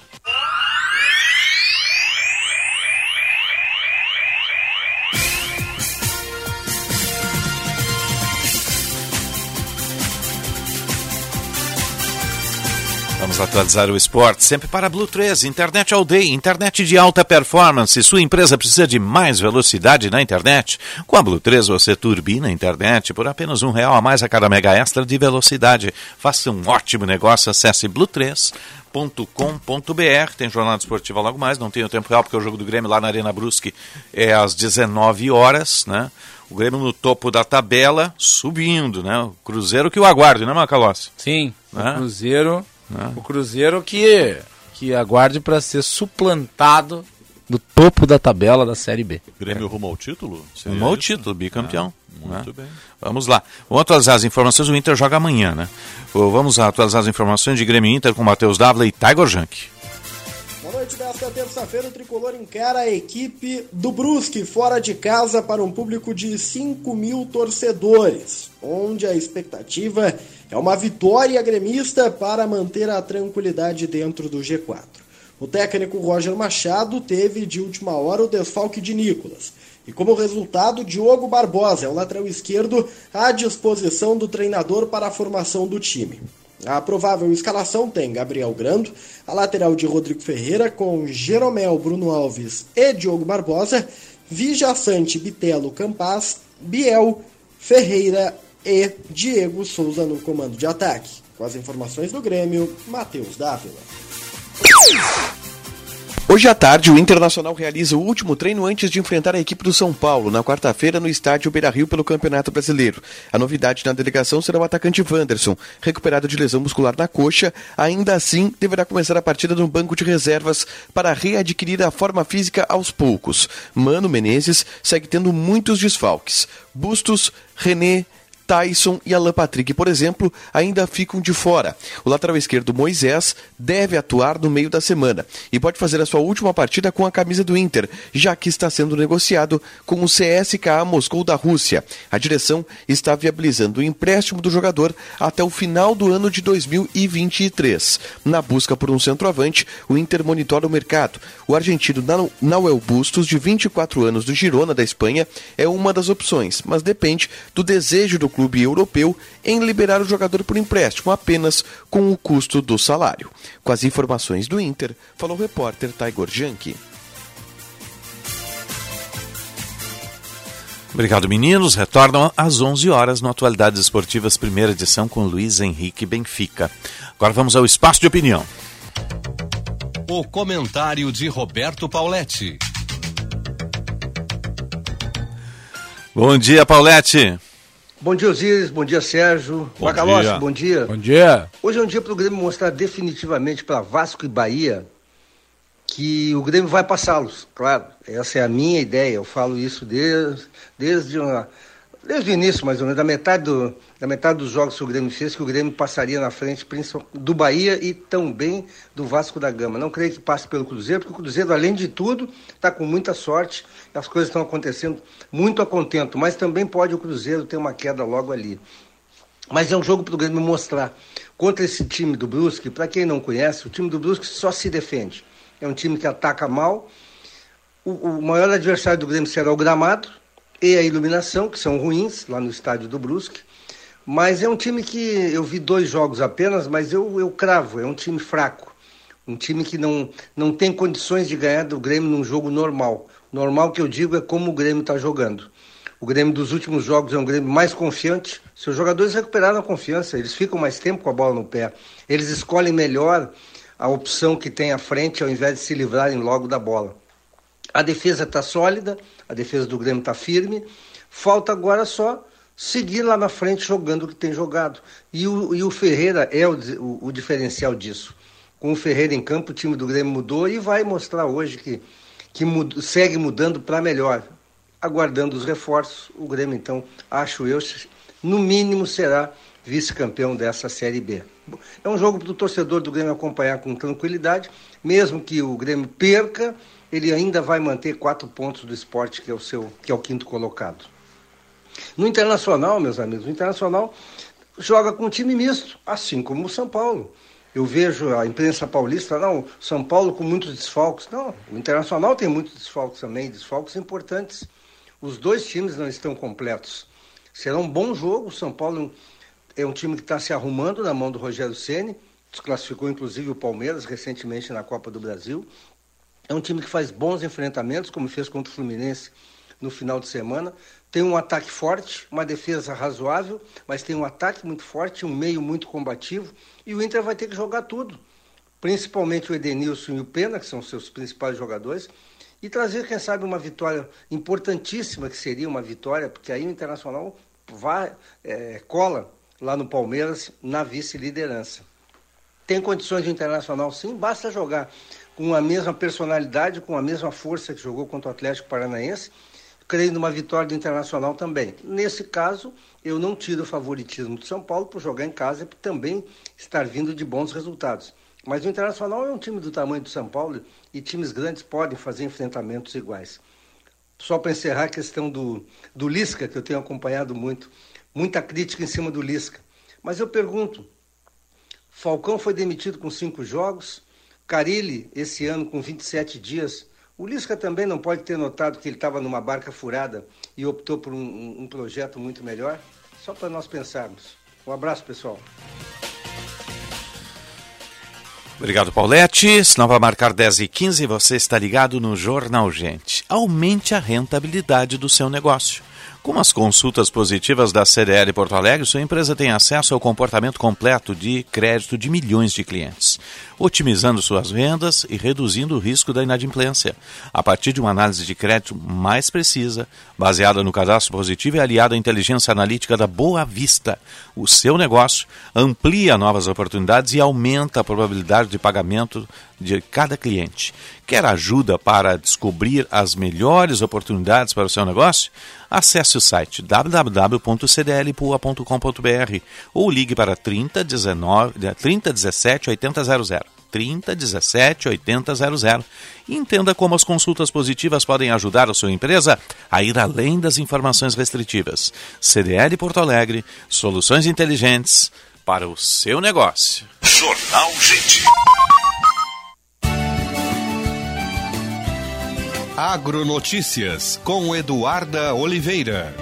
Vamos atualizar o esporte sempre para Blue 3, internet all day, internet de alta performance. Sua empresa precisa de mais velocidade na internet? Com a Blue 3 você turbina a internet por apenas um real a mais a cada mega extra de velocidade. Faça um ótimo negócio, acesse blue3.com.br. Tem jornada esportiva logo mais, não tenho tempo real porque o jogo do Grêmio lá na Arena Brusque é às 19 horas, né? O Grêmio no topo da tabela, subindo, né? O Cruzeiro que o aguarde, né, Macalossi? Sim, Né? o Cruzeiro, Né? o Cruzeiro que que aguarde para ser suplantado do topo da tabela da Série B. Grêmio rumo ao título? Rumo ao título, bicampeão. muito bem. Vamos lá. Vamos atualizar as informações. O Inter joga amanhã, né? Vamos atualizar as informações de Grêmio Inter com Matheus Dávila e Tiger Junk. Boa noite desta terça-feira, o Tricolor encara a equipe do Brusque fora de casa para um público de 5 mil torcedores, onde a expectativa é uma vitória gremista para manter a tranquilidade dentro do G4. O técnico Roger Machado teve de última hora o desfalque de Nicolas. E como resultado, Diogo Barbosa é o lateral esquerdo à disposição do treinador para a formação do time. A provável escalação tem Gabriel Grando, a lateral de Rodrigo Ferreira, com Jeromel, Bruno Alves e Diogo Barbosa, Vijaçante, Bitelo, Campaz, Biel, Ferreira e Diego Souza no comando de ataque. Com as informações do Grêmio, Matheus Dávila. Hoje à tarde, o Internacional realiza o último treino antes de enfrentar a equipe do São Paulo, na quarta-feira, no estádio Beira Rio pelo Campeonato Brasileiro. A novidade na delegação será o atacante Wanderson, recuperado de lesão muscular na coxa. Ainda assim, deverá começar a partida no banco de reservas para readquirir a forma física aos poucos. Mano Menezes segue tendo muitos desfalques. Bustos, René, Tyson e Alan Patrick, por exemplo, ainda ficam de fora. O lateral esquerdo Moisés deve atuar no meio da semana e pode fazer a sua última partida com a camisa do Inter, já que está sendo negociado com o CSKA Moscou da Rússia. A direção está viabilizando o empréstimo do jogador até o final do ano de 2023. Na busca por um centroavante, o Inter monitora o mercado. O argentino Nauel Bustos, de 24 anos do Girona da Espanha, é uma das opções, mas depende do desejo do clube europeu em liberar o jogador por empréstimo apenas com o custo do salário. Com as informações do Inter, falou o repórter Taigor Janke. Obrigado, meninos. Retornam às 11 horas no Atualidades Esportivas, primeira edição com Luiz Henrique Benfica. Agora vamos ao espaço de opinião. O comentário de Roberto Pauletti. Bom dia, Paulette. Bom dia, Osiris. Bom dia, Sérgio. Bom Macalossi, dia. bom dia. Bom dia. Hoje é um dia para o Grêmio mostrar definitivamente para Vasco e Bahia que o Grêmio vai passá-los. Claro, essa é a minha ideia. Eu falo isso desde, desde, uma, desde o início, mais ou menos, da metade, do, da metade dos jogos que o Grêmio fez, que o Grêmio passaria na frente do Bahia e também do Vasco da Gama. Não creio que passe pelo Cruzeiro, porque o Cruzeiro, além de tudo, está com muita sorte. As coisas estão acontecendo muito a contento, mas também pode o Cruzeiro ter uma queda logo ali. Mas é um jogo para o Grêmio mostrar contra esse time do Brusque. Para quem não conhece, o time do Brusque só se defende. É um time que ataca mal. O, o maior adversário do Grêmio será o gramado e a iluminação, que são ruins lá no estádio do Brusque. Mas é um time que eu vi dois jogos apenas, mas eu, eu cravo, é um time fraco. Um time que não, não tem condições de ganhar do Grêmio num jogo normal. Normal que eu digo é como o Grêmio está jogando. O Grêmio dos últimos jogos é um Grêmio mais confiante. Seus jogadores recuperaram a confiança, eles ficam mais tempo com a bola no pé. Eles escolhem melhor a opção que tem à frente ao invés de se livrarem logo da bola. A defesa está sólida, a defesa do Grêmio está firme. Falta agora só seguir lá na frente jogando o que tem jogado. E o, e o Ferreira é o, o, o diferencial disso. Com o Ferreira em campo, o time do Grêmio mudou e vai mostrar hoje que, que mud, segue mudando para melhor. Aguardando os reforços, o Grêmio, então, acho eu, no mínimo será vice-campeão dessa Série B. É um jogo para o torcedor do Grêmio acompanhar com tranquilidade, mesmo que o Grêmio perca, ele ainda vai manter quatro pontos do esporte, que é o, seu, que é o quinto colocado. No Internacional, meus amigos, o Internacional joga com um time misto, assim como o São Paulo. Eu vejo a imprensa paulista, não, São Paulo com muitos desfalques. Não, o Internacional tem muitos desfalques também, desfalques importantes. Os dois times não estão completos. Será um bom jogo. O São Paulo é um time que está se arrumando na mão do Rogério Ceni, desclassificou inclusive o Palmeiras recentemente na Copa do Brasil. É um time que faz bons enfrentamentos, como fez contra o Fluminense no final de semana. Tem um ataque forte, uma defesa razoável, mas tem um ataque muito forte, um meio muito combativo. E o Inter vai ter que jogar tudo, principalmente o Edenilson e o Pena, que são seus principais jogadores, e trazer, quem sabe, uma vitória importantíssima, que seria uma vitória, porque aí o Internacional vai, é, cola lá no Palmeiras na vice-liderança. Tem condições de internacional, sim, basta jogar com a mesma personalidade, com a mesma força que jogou contra o Atlético Paranaense, creio numa vitória do Internacional também. Nesse caso, eu não tiro o favoritismo do São Paulo por jogar em casa e por também estar vindo de bons resultados. Mas o Internacional é um time do tamanho do São Paulo e times grandes podem fazer enfrentamentos iguais. Só para encerrar a questão do, do Lisca, que eu tenho acompanhado muito, muita crítica em cima do Lisca. Mas eu pergunto, Falcão foi demitido com cinco jogos, Carilli esse ano com 27 dias. O Lisca também não pode ter notado que ele estava numa barca furada e optou por um, um projeto muito melhor? Só para nós pensarmos. Um abraço, pessoal. Obrigado, Paulette. Senão vai marcar 10 e 15 você está ligado no Jornal Gente. Aumente a rentabilidade do seu negócio. Com as consultas positivas da CDL Porto Alegre, sua empresa tem acesso ao comportamento completo de crédito de milhões de clientes, otimizando suas vendas e reduzindo o risco da inadimplência, a partir de uma análise de crédito mais precisa, baseada no cadastro positivo e aliada à inteligência analítica da Boa Vista. O seu negócio amplia novas oportunidades e aumenta a probabilidade de pagamento de cada cliente. Quer ajuda para descobrir as melhores oportunidades para o seu negócio? Acesse o site www.cdlpua.com.br ou ligue para 30 19, 30 17 8000. 30 17 8000 e entenda como as consultas positivas podem ajudar a sua empresa a ir além das informações restritivas. CDL Porto Alegre, soluções inteligentes para o seu negócio. Jornal Gente. Agronotícias com Eduarda Oliveira.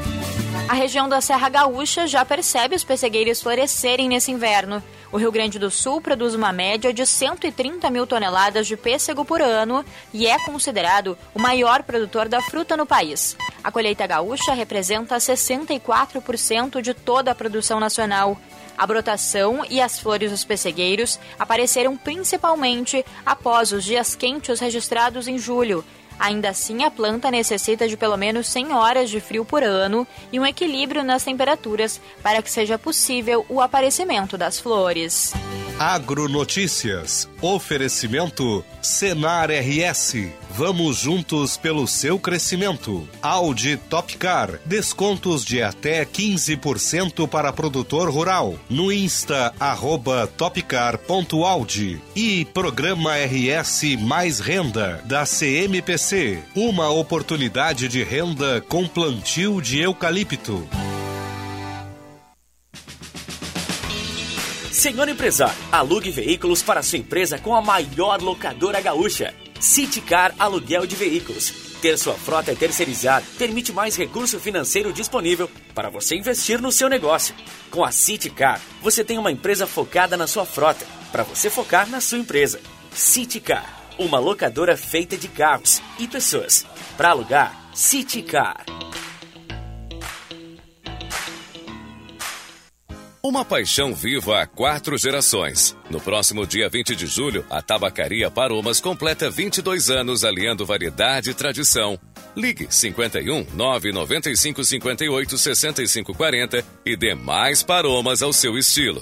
A região da Serra Gaúcha já percebe os pessegueiros florescerem nesse inverno. O Rio Grande do Sul produz uma média de 130 mil toneladas de pêssego por ano e é considerado o maior produtor da fruta no país. A colheita gaúcha representa 64% de toda a produção nacional. A brotação e as flores dos pessegueiros apareceram principalmente após os dias quentes registrados em julho, Ainda assim, a planta necessita de pelo menos 100 horas de frio por ano e um equilíbrio nas temperaturas para que seja possível o aparecimento das flores. Agronotícias. Oferecimento Senar RS. Vamos juntos pelo seu crescimento. Audi Topcar. Descontos de até 15% para produtor rural. No Insta, arroba topcar.audi. E Programa RS Mais Renda, da CMPC. Uma oportunidade de renda com plantio de eucalipto. Senhor empresário, alugue veículos para sua empresa com a maior locadora gaúcha. Citicar Aluguel de Veículos. Ter sua frota terceirizada permite mais recurso financeiro disponível para você investir no seu negócio. Com a Citicar, você tem uma empresa focada na sua frota, para você focar na sua empresa. Citicar, uma locadora feita de carros e pessoas. Para alugar, Citicar. Uma paixão viva há quatro gerações. No próximo dia 20 de julho, a Tabacaria Paromas completa 22 anos aliando variedade e tradição. Ligue 51 995 58 65 40 e dê mais paromas ao seu estilo.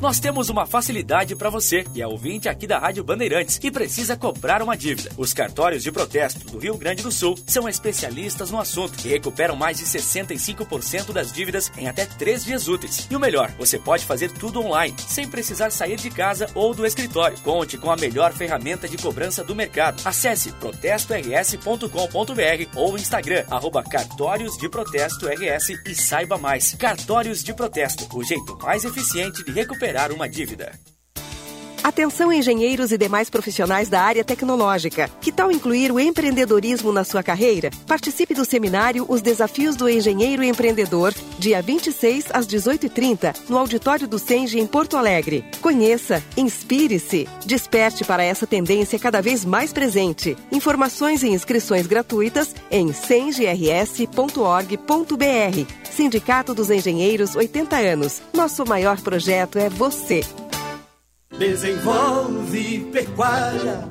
Nós temos uma facilidade para você, que é ouvinte aqui da Rádio Bandeirantes e precisa cobrar uma dívida. Os cartórios de protesto do Rio Grande do Sul são especialistas no assunto e recuperam mais de 65% das dívidas em até três dias úteis. E o melhor, você pode fazer tudo online, sem precisar sair de casa ou do escritório. Conte com a melhor ferramenta de cobrança do mercado. Acesse protestors.com.br ou Instagram, arroba cartórios de protesto RS e saiba mais. Cartórios de protesto, o jeito mais eficiente de recuperar uma dívida. Atenção engenheiros e demais profissionais da área tecnológica. Que tal incluir o empreendedorismo na sua carreira? Participe do seminário Os Desafios do Engenheiro Empreendedor, dia 26 às 18h30, no auditório do Senge em Porto Alegre. Conheça, inspire-se, desperte para essa tendência cada vez mais presente. Informações e inscrições gratuitas em sengrs.org.br. Sindicato dos Engenheiros 80 anos. Nosso maior projeto é você. Desenvolve pecuária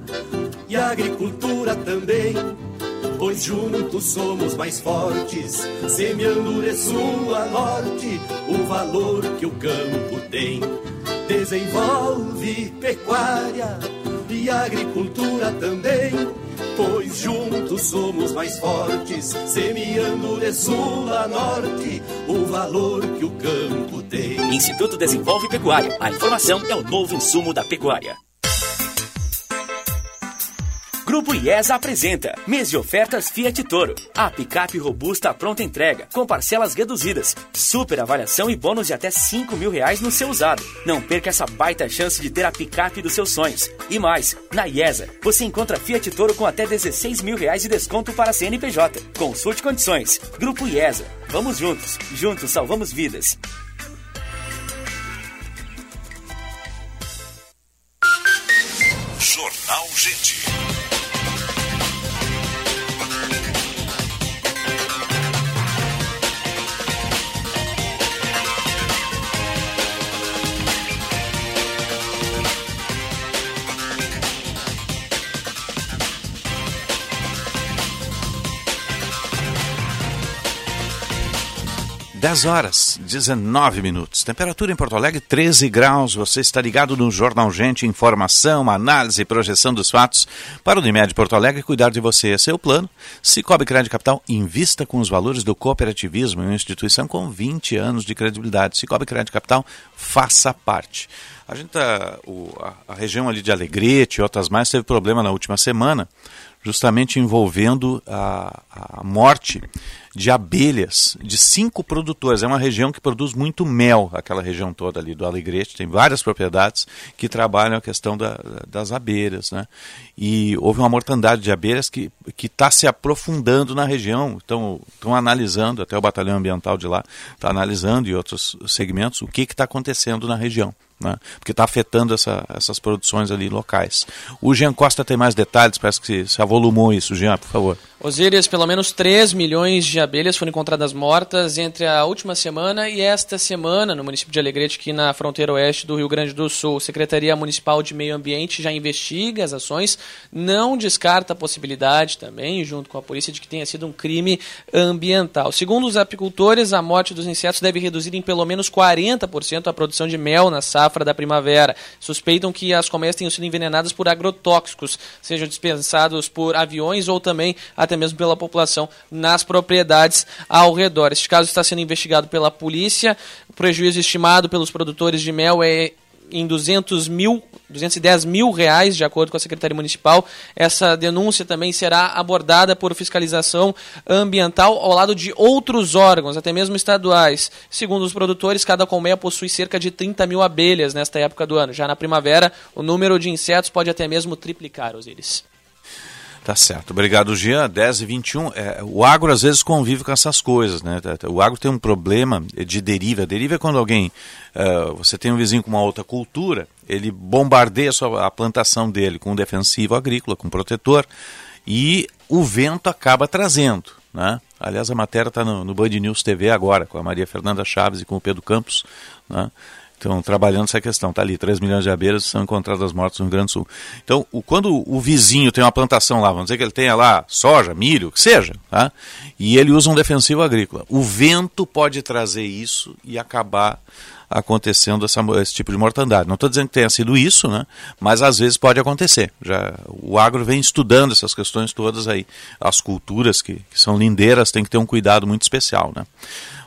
e agricultura também, pois juntos somos mais fortes, semeando de sul a norte o valor que o campo tem. Desenvolve pecuária e agricultura também, pois juntos somos mais fortes, semeando de sul a norte o valor que o campo tem. Instituto Desenvolve Pecuária. A informação é o novo insumo da pecuária. Grupo IESA apresenta mês de ofertas Fiat Toro. A picape robusta pronta entrega, com parcelas reduzidas, super avaliação e bônus de até 5 mil reais no seu usado. Não perca essa baita chance de ter a picape dos seus sonhos. E mais, na IESA, você encontra Fiat Toro com até 16 mil reais de desconto para CNPJ. Consulte condições. Grupo IESA. Vamos juntos. Juntos salvamos vidas. Jornal Gente. 10 horas, 19 minutos. Temperatura em Porto Alegre, 13 graus. Você está ligado no Jornal Gente, informação, análise e projeção dos fatos. Para o Unimed Porto Alegre, cuidar de você é seu plano. Cicobi Crédito Capital, invista com os valores do cooperativismo em uma instituição com 20 anos de credibilidade. Cicobi Crédito Capital, faça parte. A gente tá, o, a, a região ali de Alegrete e outras mais teve problema na última semana, justamente envolvendo a, a morte de abelhas de cinco produtores. É uma região que produz muito mel, aquela região toda ali do Alegrete. Tem várias propriedades que trabalham a questão da, das abelhas. Né? E houve uma mortandade de abelhas que está se aprofundando na região. Estão analisando, até o Batalhão Ambiental de lá está analisando e outros segmentos o que está acontecendo na região né? porque está afetando essa, essas produções ali locais. O Jean Costa tem mais detalhes, parece que se avolumou isso. Jean, por favor. Osíris, pelo menos 3 milhões de abelhas foram encontradas mortas entre a última semana e esta semana no município de Alegrete, aqui na fronteira oeste do Rio Grande do Sul. A Secretaria Municipal de Meio Ambiente já investiga as ações, não descarta a possibilidade também, junto com a polícia, de que tenha sido um crime ambiental. Segundo os apicultores, a morte dos insetos deve reduzir em pelo menos 40% a produção de mel na safra da primavera. Suspeitam que as colmeias tenham sido envenenadas por agrotóxicos, sejam dispensados por aviões ou também até mesmo pela população nas propriedades ao redor. Este caso está sendo investigado pela polícia. O prejuízo estimado pelos produtores de mel é em 200 mil, 210 mil reais, de acordo com a Secretaria Municipal. Essa denúncia também será abordada por fiscalização ambiental ao lado de outros órgãos, até mesmo estaduais. Segundo os produtores, cada colmeia possui cerca de 30 mil abelhas nesta época do ano. Já na primavera, o número de insetos pode até mesmo triplicar, Osiris. Tá certo. Obrigado, Jean. 10 e 21. É, o agro às vezes convive com essas coisas, né? O agro tem um problema de deriva. Deriva é quando alguém. Uh, você tem um vizinho com uma outra cultura, ele bombardeia a, sua, a plantação dele com um defensivo agrícola, com um protetor, e o vento acaba trazendo. Né? Aliás, a matéria está no, no Band News TV agora, com a Maria Fernanda Chaves e com o Pedro Campos. Né? Estão trabalhando essa questão. Está ali, 3 milhões de abelhas são encontradas mortas no Rio Grande do Sul. Então, o, quando o vizinho tem uma plantação lá, vamos dizer que ele tenha lá soja, milho, que seja, tá? e ele usa um defensivo agrícola, o vento pode trazer isso e acabar acontecendo essa, esse tipo de mortandade. Não estou dizendo que tenha sido isso, né? mas às vezes pode acontecer. Já, o agro vem estudando essas questões todas aí. As culturas que, que são lindeiras têm que ter um cuidado muito especial. Né?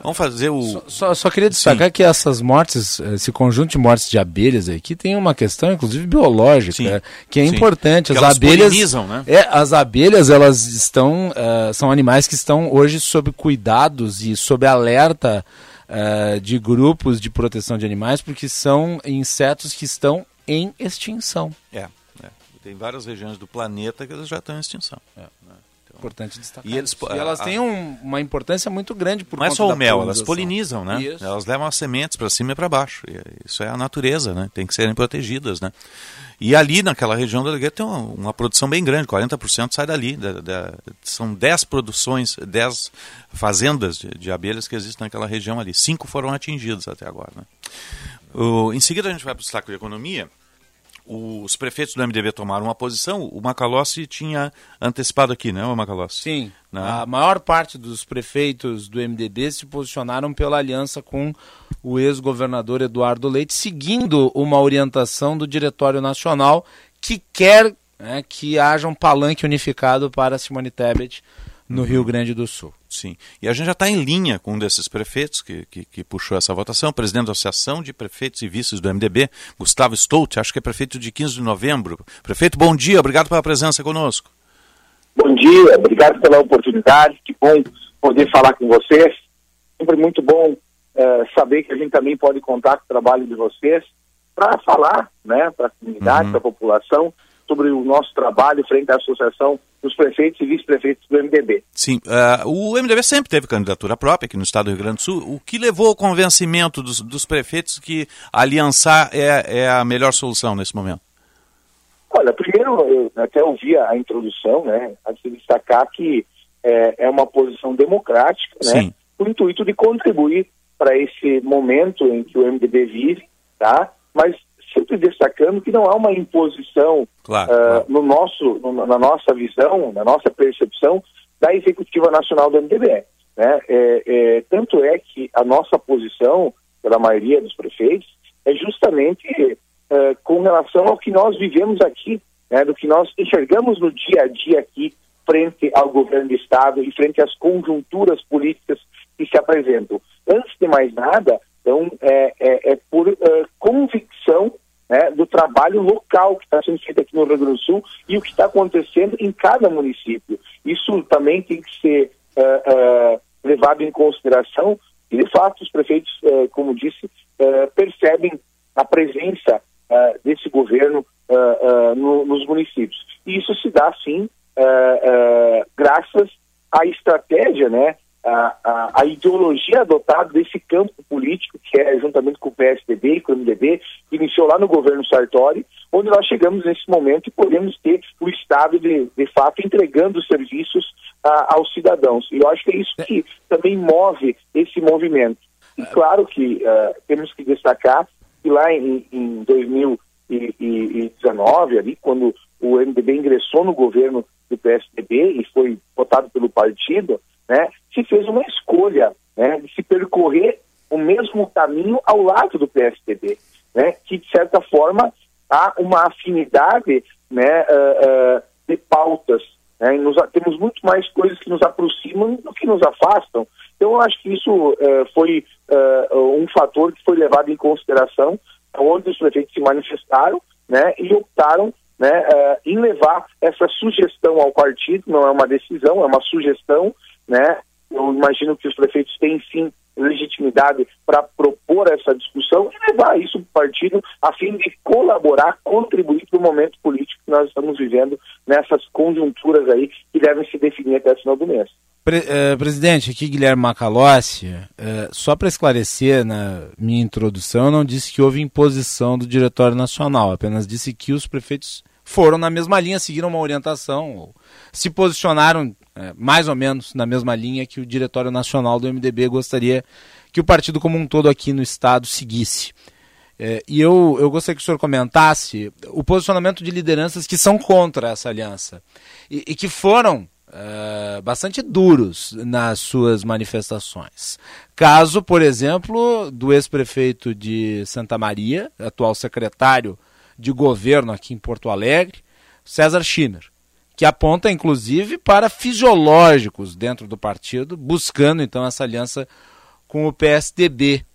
Vamos fazer o. Só, só, só queria destacar Sim. que essas mortes, esse conjunto de mortes de abelhas aqui tem uma questão, inclusive biológica, Sim. que é Sim. importante. As elas abelhas. Né? É, as abelhas, elas estão. Uh, são animais que estão hoje sob cuidados e sob alerta uh, de grupos de proteção de animais, porque são insetos que estão em extinção. É, é. tem várias regiões do planeta que eles já estão em extinção. É. Né? Importante destacar. E, eles, e elas a, têm um, uma importância muito grande por Não é só o mel, elas polinizam, né? Isso. Elas levam as sementes para cima e para baixo. E isso é a natureza, né? Tem que serem protegidas, né? E ali naquela região da Alegria tem uma, uma, produção bem grande, 40% sai dali. Da, da, são 10 produções, 10 fazendas de, de, abelhas que existem naquela região ali. Cinco foram atingidas até agora. Né? O, em seguida a gente vai para o destaque de economia os prefeitos do MDB tomaram uma posição, o Macalossi tinha antecipado aqui, né, o Macalossi? Sim. Né? A maior parte dos prefeitos do MDB se posicionaram pela aliança com o ex-governador Eduardo Leite, seguindo uma orientação do Diretório Nacional que quer né, que haja um palanque unificado para Simone Tebet no uhum. Rio Grande do Sul. Sim. E a gente já está em linha com um desses prefeitos que, que, que, puxou essa votação, o presidente da Associação de Prefeitos e Vices do MDB, Gustavo Stolt, acho que é prefeito de 15 de novembro. Prefeito, bom dia, obrigado pela presença conosco. Bom dia, obrigado pela oportunidade, que bom poder falar com vocês. Sempre muito bom uh, saber que a gente também pode contar com o trabalho de vocês para falar né, para a comunidade, uhum. para a população, sobre o nosso trabalho frente à Associação dos Prefeitos e Vice-Prefeitos do MDB. Sim, uh, o MDB sempre teve candidatura própria aqui no estado do Rio Grande do Sul. O que levou ao convencimento dos, dos prefeitos que aliançar é, é a melhor solução nesse momento? Olha, primeiro, eu até ouvi a introdução, né, a se destacar que é, é uma posição democrática, né, com o intuito de contribuir para esse momento em que o MDB vive, tá? Mas sempre destacando que não há uma imposição claro, uh, claro. no nosso, no, na nossa visão, na nossa percepção da Executiva Nacional do MDB. Né? É, é, tanto é que a nossa posição, pela maioria dos prefeitos, é justamente uh, com relação ao que nós vivemos aqui, né? do que nós enxergamos no dia a dia aqui, frente ao governo do Estado e frente às conjunturas políticas que se apresentam. Antes de mais nada, então, é, é, é por uh, convicção né, do trabalho local que está sendo feito aqui no Rio Grande do Sul e o que está acontecendo em cada município. Isso também tem que ser uh, uh, levado em consideração e, de fato, os prefeitos, uh, como disse, percebem a presença desse governo no, nos municípios. E isso se dá, sim, graças à estratégia, né, a, a, a, ideologia adotada desse campo político, que é juntamente com o PSDB e com o MDB, que iniciou lá no governo Sartori, onde nós chegamos nesse momento e podemos ter o Estado, de, de fato, entregando serviços a, aos cidadãos. E eu acho que é isso que também move esse movimento. E claro que uh, temos que destacar que lá em, em 2019, ali, quando o MDB ingressou no governo do PSDB e foi votado pelo partido, né, se fez uma escolha né, de se percorrer o mesmo caminho ao lado do PSDB, né, que de certa forma há uma afinidade né, uh, uh, de pautas. Né, nos, temos muito mais coisas que nos aproximam do que nos afastam. Então, eu acho que isso uh, foi um fator que foi levado em consideração, onde os prefeitos se manifestaram né, e optaram né, em levar essa sugestão ao partido, não é uma decisão, é uma sugestão, né? Eu imagino que os prefeitos têm sim legitimidade para propor essa discussão e levar isso para o partido a fim de colaborar, contribuir para o momento político que nós estamos vivendo nessas conjunturas aí que devem se definir até o final do mês. Pre uh, presidente, aqui Guilherme Macalossi, uh, só para esclarecer na minha introdução, eu não disse que houve imposição do Diretório Nacional, apenas disse que os prefeitos foram na mesma linha, seguiram uma orientação, se posicionaram é, mais ou menos na mesma linha que o Diretório Nacional do MDB gostaria que o partido como um todo aqui no Estado seguisse. É, e eu, eu gostaria que o senhor comentasse o posicionamento de lideranças que são contra essa aliança e, e que foram é, bastante duros nas suas manifestações. Caso, por exemplo, do ex-prefeito de Santa Maria, atual secretário de governo aqui em Porto Alegre, César Schiner que aponta inclusive para fisiológicos dentro do partido, buscando então essa aliança com o PSDB.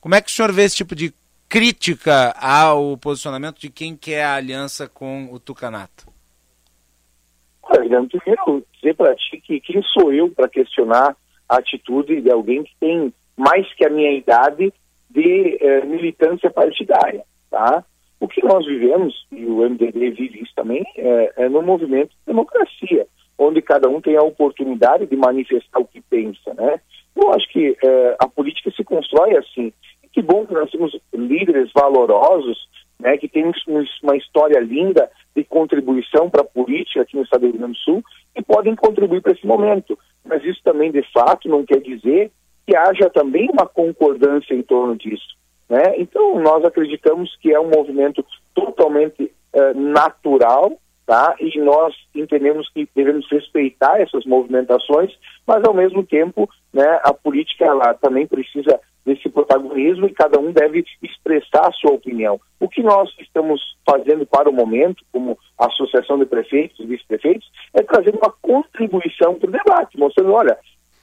Como é que o senhor vê esse tipo de crítica ao posicionamento de quem quer a aliança com o Tucanato? Olha, primeiro dizer para ti que quem sou eu para questionar a atitude de alguém que tem mais que a minha idade de eh, militância partidária, tá? O que nós vivemos, e o MDB vive isso também, é, é no movimento de democracia, onde cada um tem a oportunidade de manifestar o que pensa, né? Eu acho que é, a política se constrói assim. E que bom que nós temos líderes valorosos, né, que têm uma história linda de contribuição para a política aqui no estado do Rio Grande do Sul e podem contribuir para esse momento. Mas isso também, de fato, não quer dizer que haja também uma concordância em torno disso. Né? Então, nós acreditamos que é um movimento totalmente uh, natural, tá? e nós entendemos que devemos respeitar essas movimentações, mas, ao mesmo tempo, né, a política ela também precisa desse protagonismo e cada um deve expressar a sua opinião. O que nós estamos fazendo para o momento, como Associação de Prefeitos e Vice-Prefeitos, é trazer uma contribuição para o debate, mostrando, olha,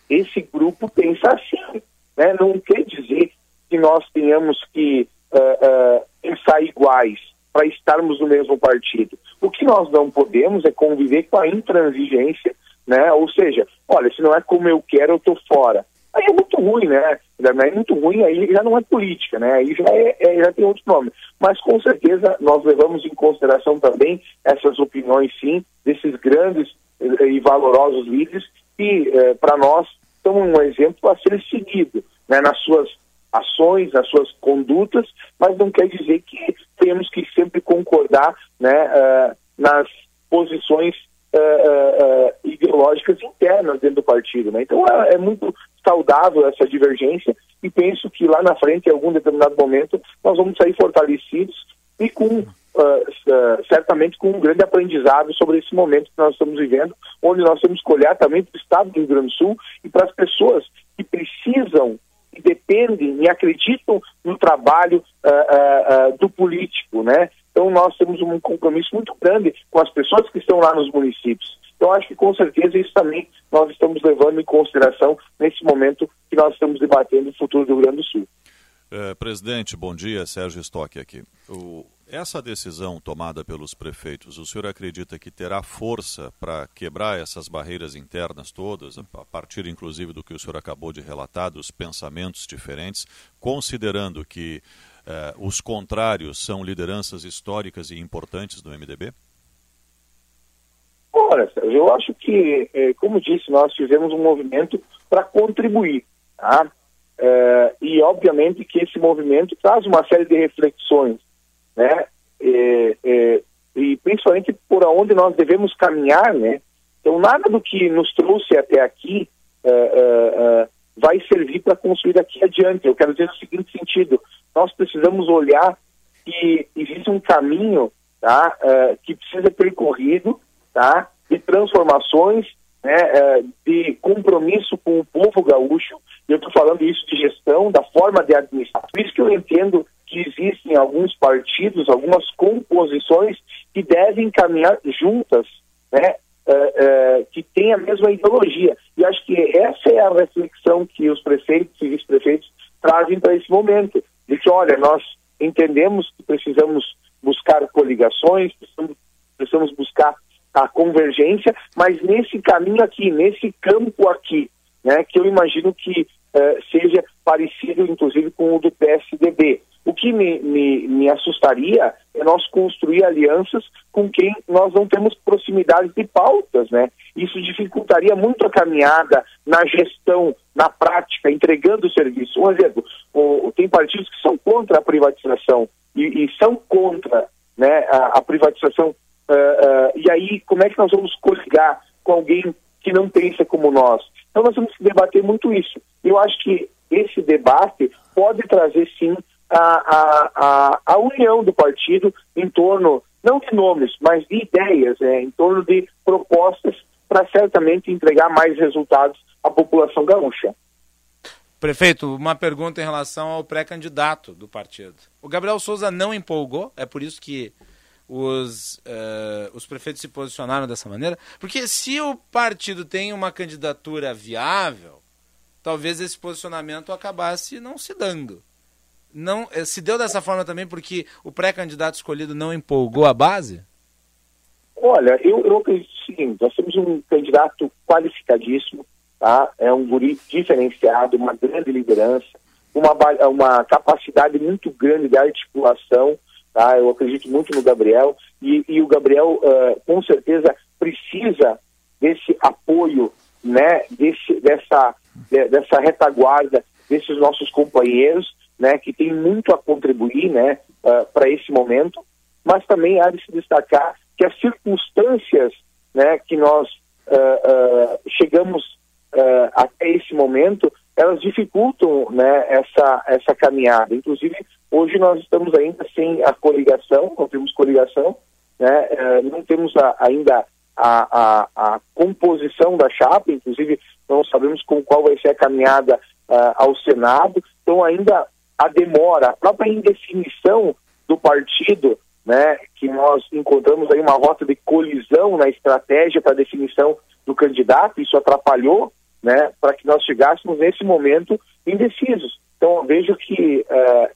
esse grupo pensa assim. Né? Não quer dizer que nós tenhamos que uh, uh, pensar iguais para estarmos no mesmo partido. O que nós não podemos é conviver com a intransigência, né? ou seja, olha, se não é como eu quero, eu estou fora. Aí é muito ruim, né? É muito ruim, aí já não é política, né? Aí já, é, é, já tem outro nome. Mas com certeza nós levamos em consideração também essas opiniões, sim, desses grandes eh, e valorosos líderes que, eh, para nós, são um exemplo a ser seguido né? nas suas ações, nas suas condutas, mas não quer dizer que temos que sempre concordar né, uh, nas posições uh, uh, ideológicas internas dentro do partido. Né? Então é, é, muito saudável essa divergência e penso que lá na frente, em algum determinado momento, nós vamos sair fortalecidos e com certamente com um grande aprendizado sobre esse momento que nós estamos vivendo, onde nós temos que olhar também para o estado do Rio Grande do Sul e para as pessoas que precisam e dependem e acreditam no trabalho uh, uh, do político, né? Então nós temos um compromisso muito grande com as pessoas que estão lá nos municípios. Então acho que com certeza isso também nós estamos levando em consideração nesse momento que nós estamos debatendo o futuro do Rio Grande do Sul. É, presidente, bom dia. Sérgio Stock aqui. O, essa decisão tomada pelos prefeitos, o senhor acredita que terá força para quebrar essas barreiras internas todas, a partir inclusive do que o senhor acabou de relatar, dos pensamentos diferentes, considerando que eh, os contrários são lideranças históricas e importantes do MDB? Olha, eu acho que, eh, como disse, nós fizemos um movimento para contribuir. Tá? Eh, e, obviamente, que esse movimento traz uma série de reflexões né? É, é, e principalmente por onde nós devemos caminhar, né? Então nada do que nos trouxe até aqui é, é, é, vai servir para construir daqui adiante. Eu quero dizer no seguinte sentido: nós precisamos olhar que existe um caminho, tá? É, que precisa ser percorrido, tá? De transformações, né? de compromisso com o povo gaúcho. Eu estou falando isso de gestão, da forma de administrar. Por isso que eu entendo que existem alguns partidos, algumas composições que devem caminhar juntas, né? É, é, que têm a mesma ideologia. E acho que essa é a reflexão que os prefeitos e vice-prefeitos trazem para esse momento. De que, olha, nós entendemos que precisamos buscar coligações, precisamos, precisamos buscar a convergência, mas nesse caminho aqui, nesse campo aqui, né, que eu imagino que uh, seja parecido, inclusive, com o do PSDB. O que me, me, me, assustaria é nós construir alianças com quem nós não temos proximidade de pautas, né? Isso dificultaria muito a caminhada na gestão, na prática, entregando o serviço. Um exemplo, o, tem partidos que são contra a privatização e, e são contra né, a, a privatização. Uh, uh, e aí, como é que nós vamos coligar com alguém que não pensa como nós? Então, nós que debater muito isso. Eu acho que esse debate pode trazer, sim, a, a, a união do partido em torno, não de nomes, mas de ideias, é, em torno de propostas para certamente entregar mais resultados à população gaúcha. Prefeito, uma pergunta em relação ao pré-candidato do partido. O Gabriel Souza não empolgou, é por isso que os, uh, os prefeitos se posicionaram dessa maneira? Porque se o partido tem uma candidatura viável, talvez esse posicionamento acabasse não se dando não eh, se deu dessa forma também porque o pré-candidato escolhido não empolgou a base? Olha, eu, eu acredito o seguinte, nós temos um candidato qualificadíssimo, tá? é um guri diferenciado, uma grande liderança, uma, uma capacidade muito grande de articulação, tá? eu acredito muito no Gabriel, e, e o Gabriel uh, com certeza precisa desse apoio, né? desse, dessa, de, dessa retaguarda desses nossos companheiros, né, que tem muito a contribuir né, uh, para esse momento, mas também há de se destacar que as circunstâncias né, que nós uh, chegamos até esse momento, elas dificultam né, essa, essa caminhada. Inclusive, hoje nós estamos ainda sem a coligação, não temos coligação, né, não temos a, ainda a, a, a, composição da chapa, inclusive não sabemos com qual vai ser a caminhada uh, ao Senado, Então ainda a demora, a própria indefinição do partido, né, que nós encontramos aí uma rota de colisão na estratégia para definição do candidato, isso atrapalhou, né, para que nós chegássemos nesse momento indecisos. Então eu vejo que uh,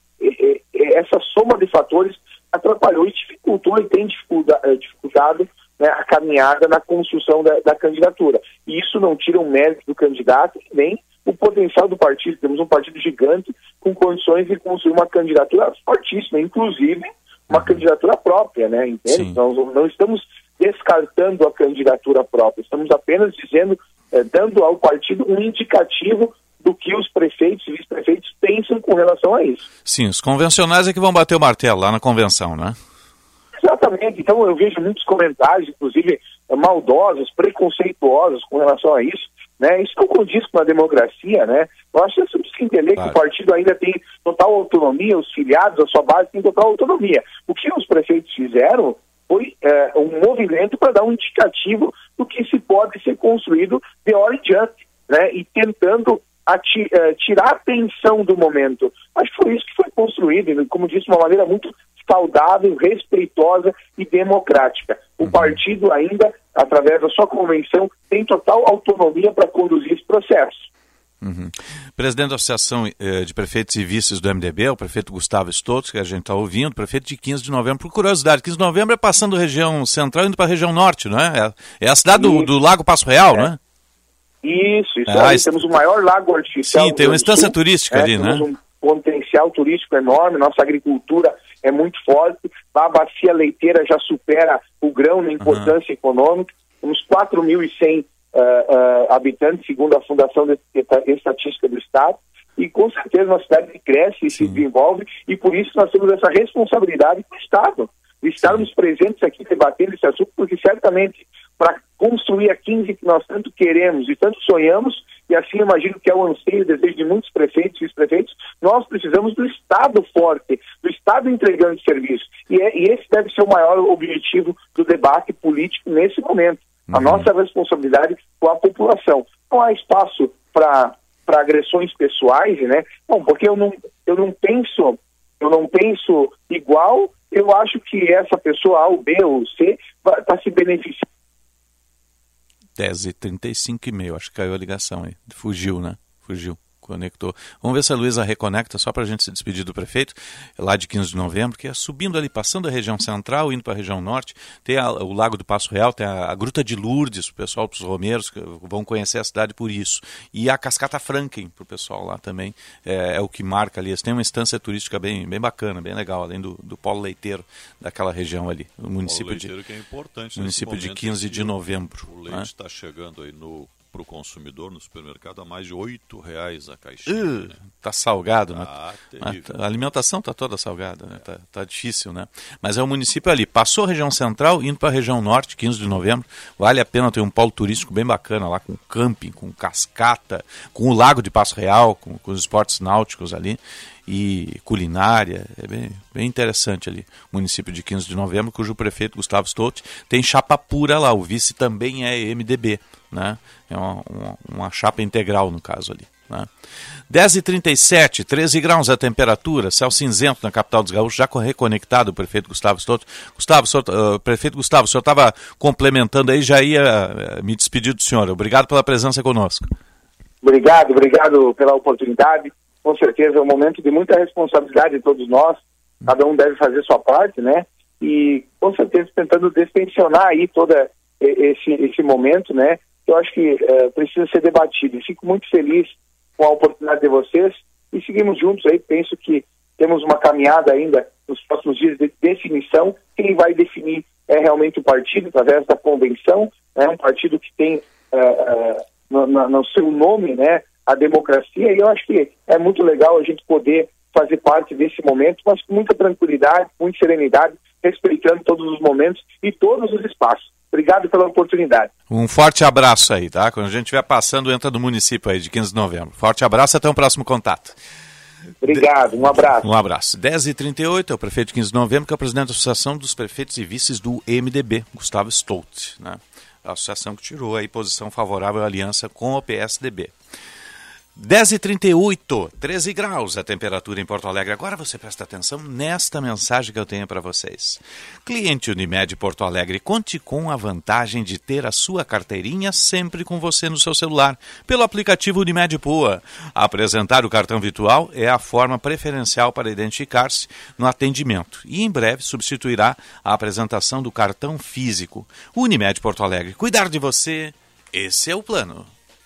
essa soma de fatores atrapalhou e dificultou e tem eh, dificultado né, a caminhada na construção da, da, candidatura. E isso não tira o mérito do candidato nem o potencial do partido. Temos um partido gigante com condições de construir uma candidatura fortíssima, inclusive uma candidatura própria, né? Entende? Nós não estamos descartando a candidatura própria, estamos apenas dizendo, eh, dando ao partido um indicativo do que os prefeitos e vice-prefeitos pensam com relação a isso. Sim, os convencionais é que vão bater o martelo lá na convenção, né? Exatamente. Então eu vejo muitos comentários, inclusive maldosos, preconceituosos com relação a isso. Né? Isso não condiz com a democracia, né? Eu acho que nós temos que entender claro. que o partido ainda tem total autonomia, os filiados, a sua base tem total autonomia. O que os prefeitos fizeram foi é, um movimento para dar um indicativo do que se pode ser construído de hora em diante, né? E tentando ati, uh, tirar a atenção do momento. Mas foi isso que foi construído, como disse, de uma maneira muito saudável, respeitosa e democrática. O uhum. partido ainda, através da sua convenção, tem total autonomia para conduzir esse processo. Uhum. Presidente da Associação eh, de Prefeitos e Vices do MDB, é o prefeito Gustavo Stoltz, que a gente está ouvindo, prefeito de 15 de novembro. Por curiosidade, 15 de novembro é passando região central indo para a região norte, não é? É, é a cidade do, do, Lago Passo Real, é. não é? Isso, isso ah, aí. Temos o maior lago artificial. Sim, tem uma instância turística é, ali, né? Temos um potencial turístico enorme, nossa agricultura é muito forte, a bacia leiteira já supera o grão na importância uhum. econômica, temos 4.100 uh, habitantes, segundo a Fundação de Estatística do Estado, e com certeza uma cidade que cresce e se desenvolve, e por isso nós temos essa responsabilidade do Estado, de estarmos presentes aqui debatendo esse assunto, porque certamente para construir a 15 que nós tanto queremos e tanto sonhamos, e assim imagino que é o anseio e desejo de muitos prefeitos e vice-prefeitos, nós precisamos do Estado forte, do Estado entregando serviço. E, é, e, esse deve ser o maior objetivo do debate político nesse momento. Uhum. A nossa responsabilidade com a população. Não há espaço para agressões pessoais, né? Não, porque eu não, eu não penso, eu não penso igual, eu acho que essa pessoa A, ou B ou C está se beneficiando 10h35 e meio, acho que caiu a ligação aí. Fugiu, né? Fugiu conectou. Vamos ver se a Luísa reconecta só para a gente se despedir do prefeito, lá de 15 de novembro, que é subindo ali, passando a região central, indo para a região norte. Tem a, o Lago do Passo Real, tem a, a Gruta de Lourdes, o pessoal, para os romeiros, que vão conhecer a cidade por isso. E a Cascata Franken, para o pessoal lá também, é, é, o que marca ali. Eles têm uma instância turística bem, bem bacana, bem legal, além do, do polo leiteiro daquela região ali. O município polo de, que é importante município de 15 de novembro. O leite está né? chegando aí no para o consumidor no supermercado a mais de R$ reais a caixinha. Uh, né? Tá salgado, né? Ah, a, a, alimentação tá toda salgada, né? Tá, tá, difícil, né? Mas é o município ali. Passou a região central, indo para a região norte, 15 de novembro. Vale a pena ter um polo turístico bem bacana lá, com camping, com cascata, com o lago de Passo Real, com, com os esportes náuticos ali e culinária. É bem, bem interessante ali. Município de 15 de novembro, cujo prefeito Gustavo Stout tem chapa pura lá. O vice também é MDB. Né? É uma, uma, uma chapa integral no caso ali. Né? 10h37, 13 graus a temperatura, céu cinzento na capital dos gaúchos, já reconectado o prefeito Gustavo Stotto. Gustavo, senhor, uh, prefeito Gustavo, o senhor estava complementando aí, já ia uh, me despedir do senhor. Obrigado pela presença conosco. Obrigado, obrigado pela oportunidade. Com certeza é um momento de muita responsabilidade de todos nós. Cada um deve fazer sua parte, né? E com certeza tentando despensionar aí todo esse, esse momento, né? eu acho que é, precisa ser debatido. Fico muito feliz com a oportunidade de vocês e seguimos juntos aí. Penso que temos uma caminhada ainda nos próximos dias de definição. Quem vai definir é realmente o partido, através da convenção, né, um partido que tem é, é, no, no, seu nome né, a democracia. E eu acho que é muito legal a gente poder fazer parte desse momento, mas com muita tranquilidade, muita serenidade, respeitando todos os momentos e todos os espaços. Obrigado pela oportunidade. Um forte abraço aí, tá? Quando a gente estiver passando, entra no município aí de 15 de novembro. Forte abraço até o próximo contato. Obrigado, um abraço. Um abraço. 10h38, é o prefeito de 15 de novembro, que é o presidente da Associação dos Prefeitos e Vices do MDB, Gustavo Stolt, né? A associação que tirou aí posição favorável à aliança com o PSDB. 10h38, 13 graus a temperatura em Porto Alegre. Agora você presta atenção nesta mensagem que eu tenho para vocês. Cliente Unimed Porto Alegre, conte com a vantagem de ter a sua carteirinha sempre com você no seu celular, pelo aplicativo Unimed Poa. Apresentar o cartão virtual é a forma preferencial para identificar-se no atendimento e em breve substituirá a apresentação do cartão físico. Unimed Porto Alegre, cuidar de você, esse é o plano.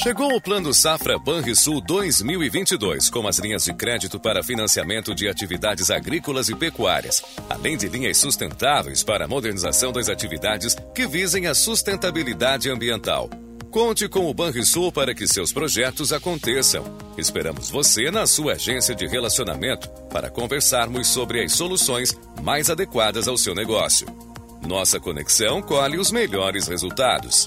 Chegou o Plano Safra Banrisul 2022, com as linhas de crédito para financiamento de atividades agrícolas e pecuárias, além de linhas sustentáveis para a modernização das atividades que visem a sustentabilidade ambiental. Conte com o Banrisul para que seus projetos aconteçam. Esperamos você na sua agência de relacionamento para conversarmos sobre as soluções mais adequadas ao seu negócio. Nossa conexão colhe os melhores resultados.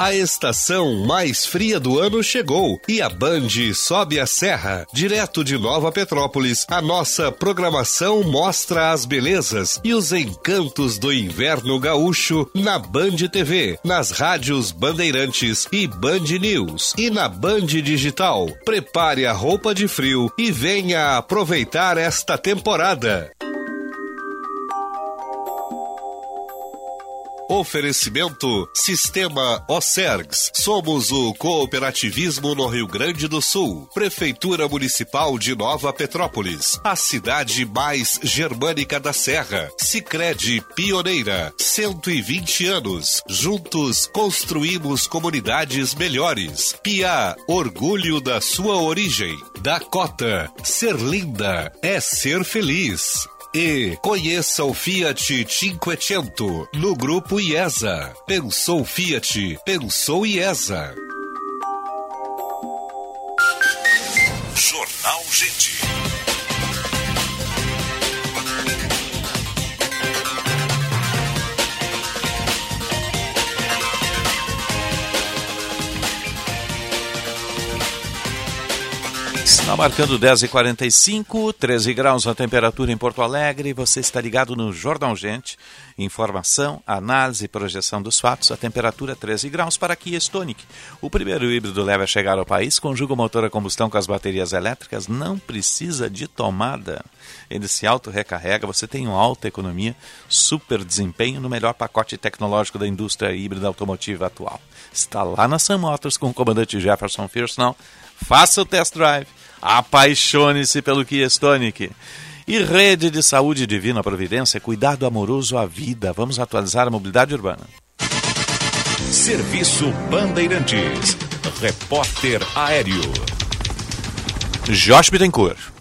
A estação mais fria do ano chegou e a Band sobe a serra. Direto de Nova Petrópolis, a nossa programação mostra as belezas e os encantos do inverno gaúcho na Band TV, nas rádios Bandeirantes e Band News e na Band Digital. Prepare a roupa de frio e venha aproveitar esta temporada. Oferecimento Sistema Ocergs. Somos o cooperativismo no Rio Grande do Sul. Prefeitura Municipal de Nova Petrópolis. A cidade mais germânica da Serra. Sicredi Pioneira. 120 anos. Juntos construímos comunidades melhores. Pia, orgulho da sua origem. Dakota, ser linda é ser feliz. E conheça o Fiat Cinquecento no grupo IESA. Pensou Fiat, pensou IESA. Está marcando 10h45, 13 graus a temperatura em Porto Alegre. Você está ligado no Jornal Gente. Informação, análise e projeção dos fatos. A temperatura 13 graus para Kia Stonic. O primeiro híbrido leve a chegar ao país. Conjuga o motor a combustão com as baterias elétricas. Não precisa de tomada. Ele se auto-recarrega. Você tem uma alta economia, super desempenho no melhor pacote tecnológico da indústria híbrida automotiva atual. Está lá na Sam Motors com o comandante Jefferson Firsnall. Faça o test drive Apaixone-se pelo Kia Stonic. E Rede de Saúde Divina Providência, cuidado amoroso à vida. Vamos atualizar a mobilidade urbana. Serviço Bandeirantes. Repórter Aéreo. Josh Bittencourt.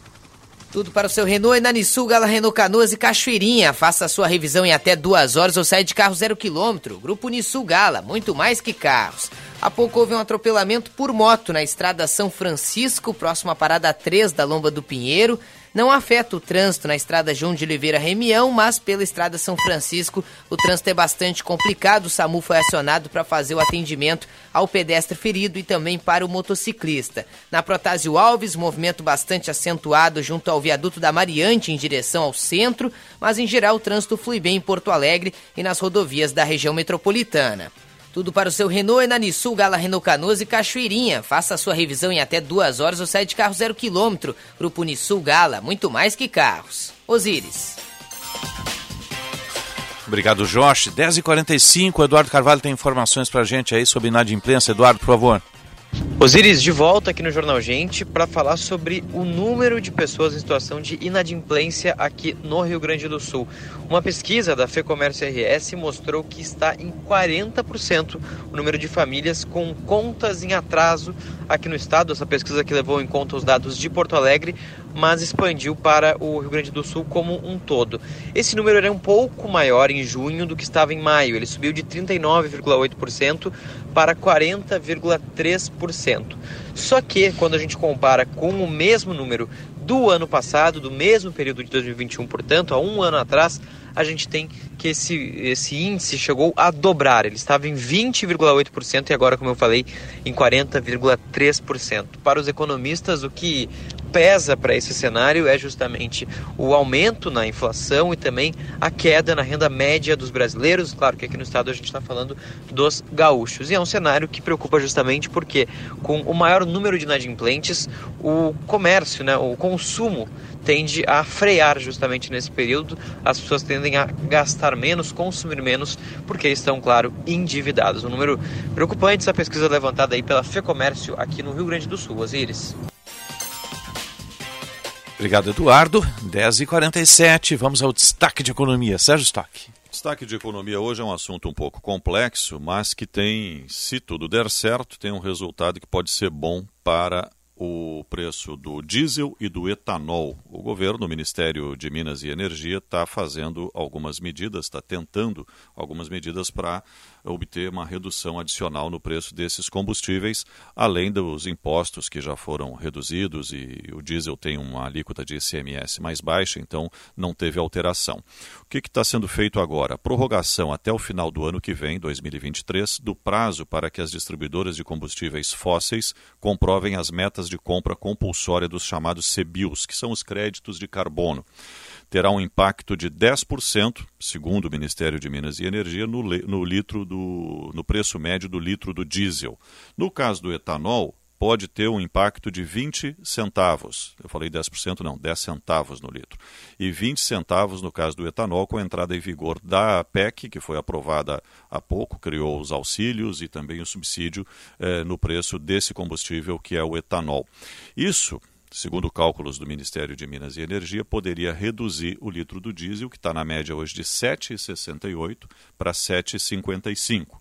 Tudo para o seu Renault, Enanisul, Gala Renault Canoas e Cachoeirinha. Faça a sua revisão em até duas horas ou saia de carro zero quilômetro. Grupo Nissul Gala, muito mais que carros. Há pouco houve um atropelamento por moto na estrada São Francisco, próximo à parada 3 da Lomba do Pinheiro. Não afeta o trânsito na estrada João de Oliveira Remião, mas pela estrada São Francisco o trânsito é bastante complicado. O SAMU foi acionado para fazer o atendimento ao pedestre ferido e também para o motociclista. Na Protásio Alves, movimento bastante acentuado junto ao viaduto da Mariante em direção ao centro, mas em geral o trânsito flui bem em Porto Alegre e nas rodovias da região metropolitana. Tudo para o seu Renault é na Nissul, Gala Renault Canoas e Cachoeirinha. Faça sua revisão em até duas horas ou sai de carro zero quilômetro. Grupo Nissul Gala, muito mais que carros. Osíris. Obrigado, Josh. 10h45, Eduardo Carvalho tem informações para a gente aí sobre inadimplência. Eduardo, por favor. Osiris, de volta aqui no Jornal Gente para falar sobre o número de pessoas em situação de inadimplência aqui no Rio Grande do Sul. Uma pesquisa da FEComércio RS mostrou que está em 40% o número de famílias com contas em atraso aqui no estado. Essa pesquisa que levou em conta os dados de Porto Alegre, mas expandiu para o Rio Grande do Sul como um todo. Esse número era um pouco maior em junho do que estava em maio. Ele subiu de 39,8% para 40,3%. Só que quando a gente compara com o mesmo número do ano passado, do mesmo período de 2021, portanto, há um ano atrás, a gente tem que esse, esse índice chegou a dobrar. Ele estava em 20,8% e agora, como eu falei, em 40,3%. Para os economistas, o que pesa para esse cenário é justamente o aumento na inflação e também a queda na renda média dos brasileiros. Claro que aqui no estado a gente está falando dos gaúchos. E é um cenário que preocupa justamente porque, com o maior número de inadimplentes, o comércio, né, o consumo tende a frear justamente nesse período. As pessoas tendem a gastar menos, consumir menos, porque estão, claro, endividados. Um número preocupante essa pesquisa levantada aí pela FEComércio aqui no Rio Grande do Sul. Osíris. Obrigado, Eduardo. 10h47, vamos ao destaque de economia. Sérgio Stock. Destaque de economia hoje é um assunto um pouco complexo, mas que tem, se tudo der certo, tem um resultado que pode ser bom para o preço do diesel e do etanol. O governo, o Ministério de Minas e Energia, está fazendo algumas medidas, está tentando algumas medidas para obter uma redução adicional no preço desses combustíveis, além dos impostos que já foram reduzidos e o diesel tem uma alíquota de ICMS mais baixa, então não teve alteração. O que está sendo feito agora? Prorrogação até o final do ano que vem, 2023, do prazo para que as distribuidoras de combustíveis fósseis comprovem as metas de compra compulsória dos chamados CBIOS, que são os créditos de carbono terá um impacto de 10%, segundo o Ministério de Minas e Energia, no, no, litro do, no preço médio do litro do diesel. No caso do etanol, pode ter um impacto de 20 centavos. Eu falei 10%, não, 10 centavos no litro. E 20 centavos no caso do etanol, com a entrada em vigor da PEC, que foi aprovada há pouco, criou os auxílios e também o subsídio eh, no preço desse combustível, que é o etanol. Isso segundo cálculos do Ministério de Minas e Energia, poderia reduzir o litro do diesel, que está na média hoje de 7,68 para 7,55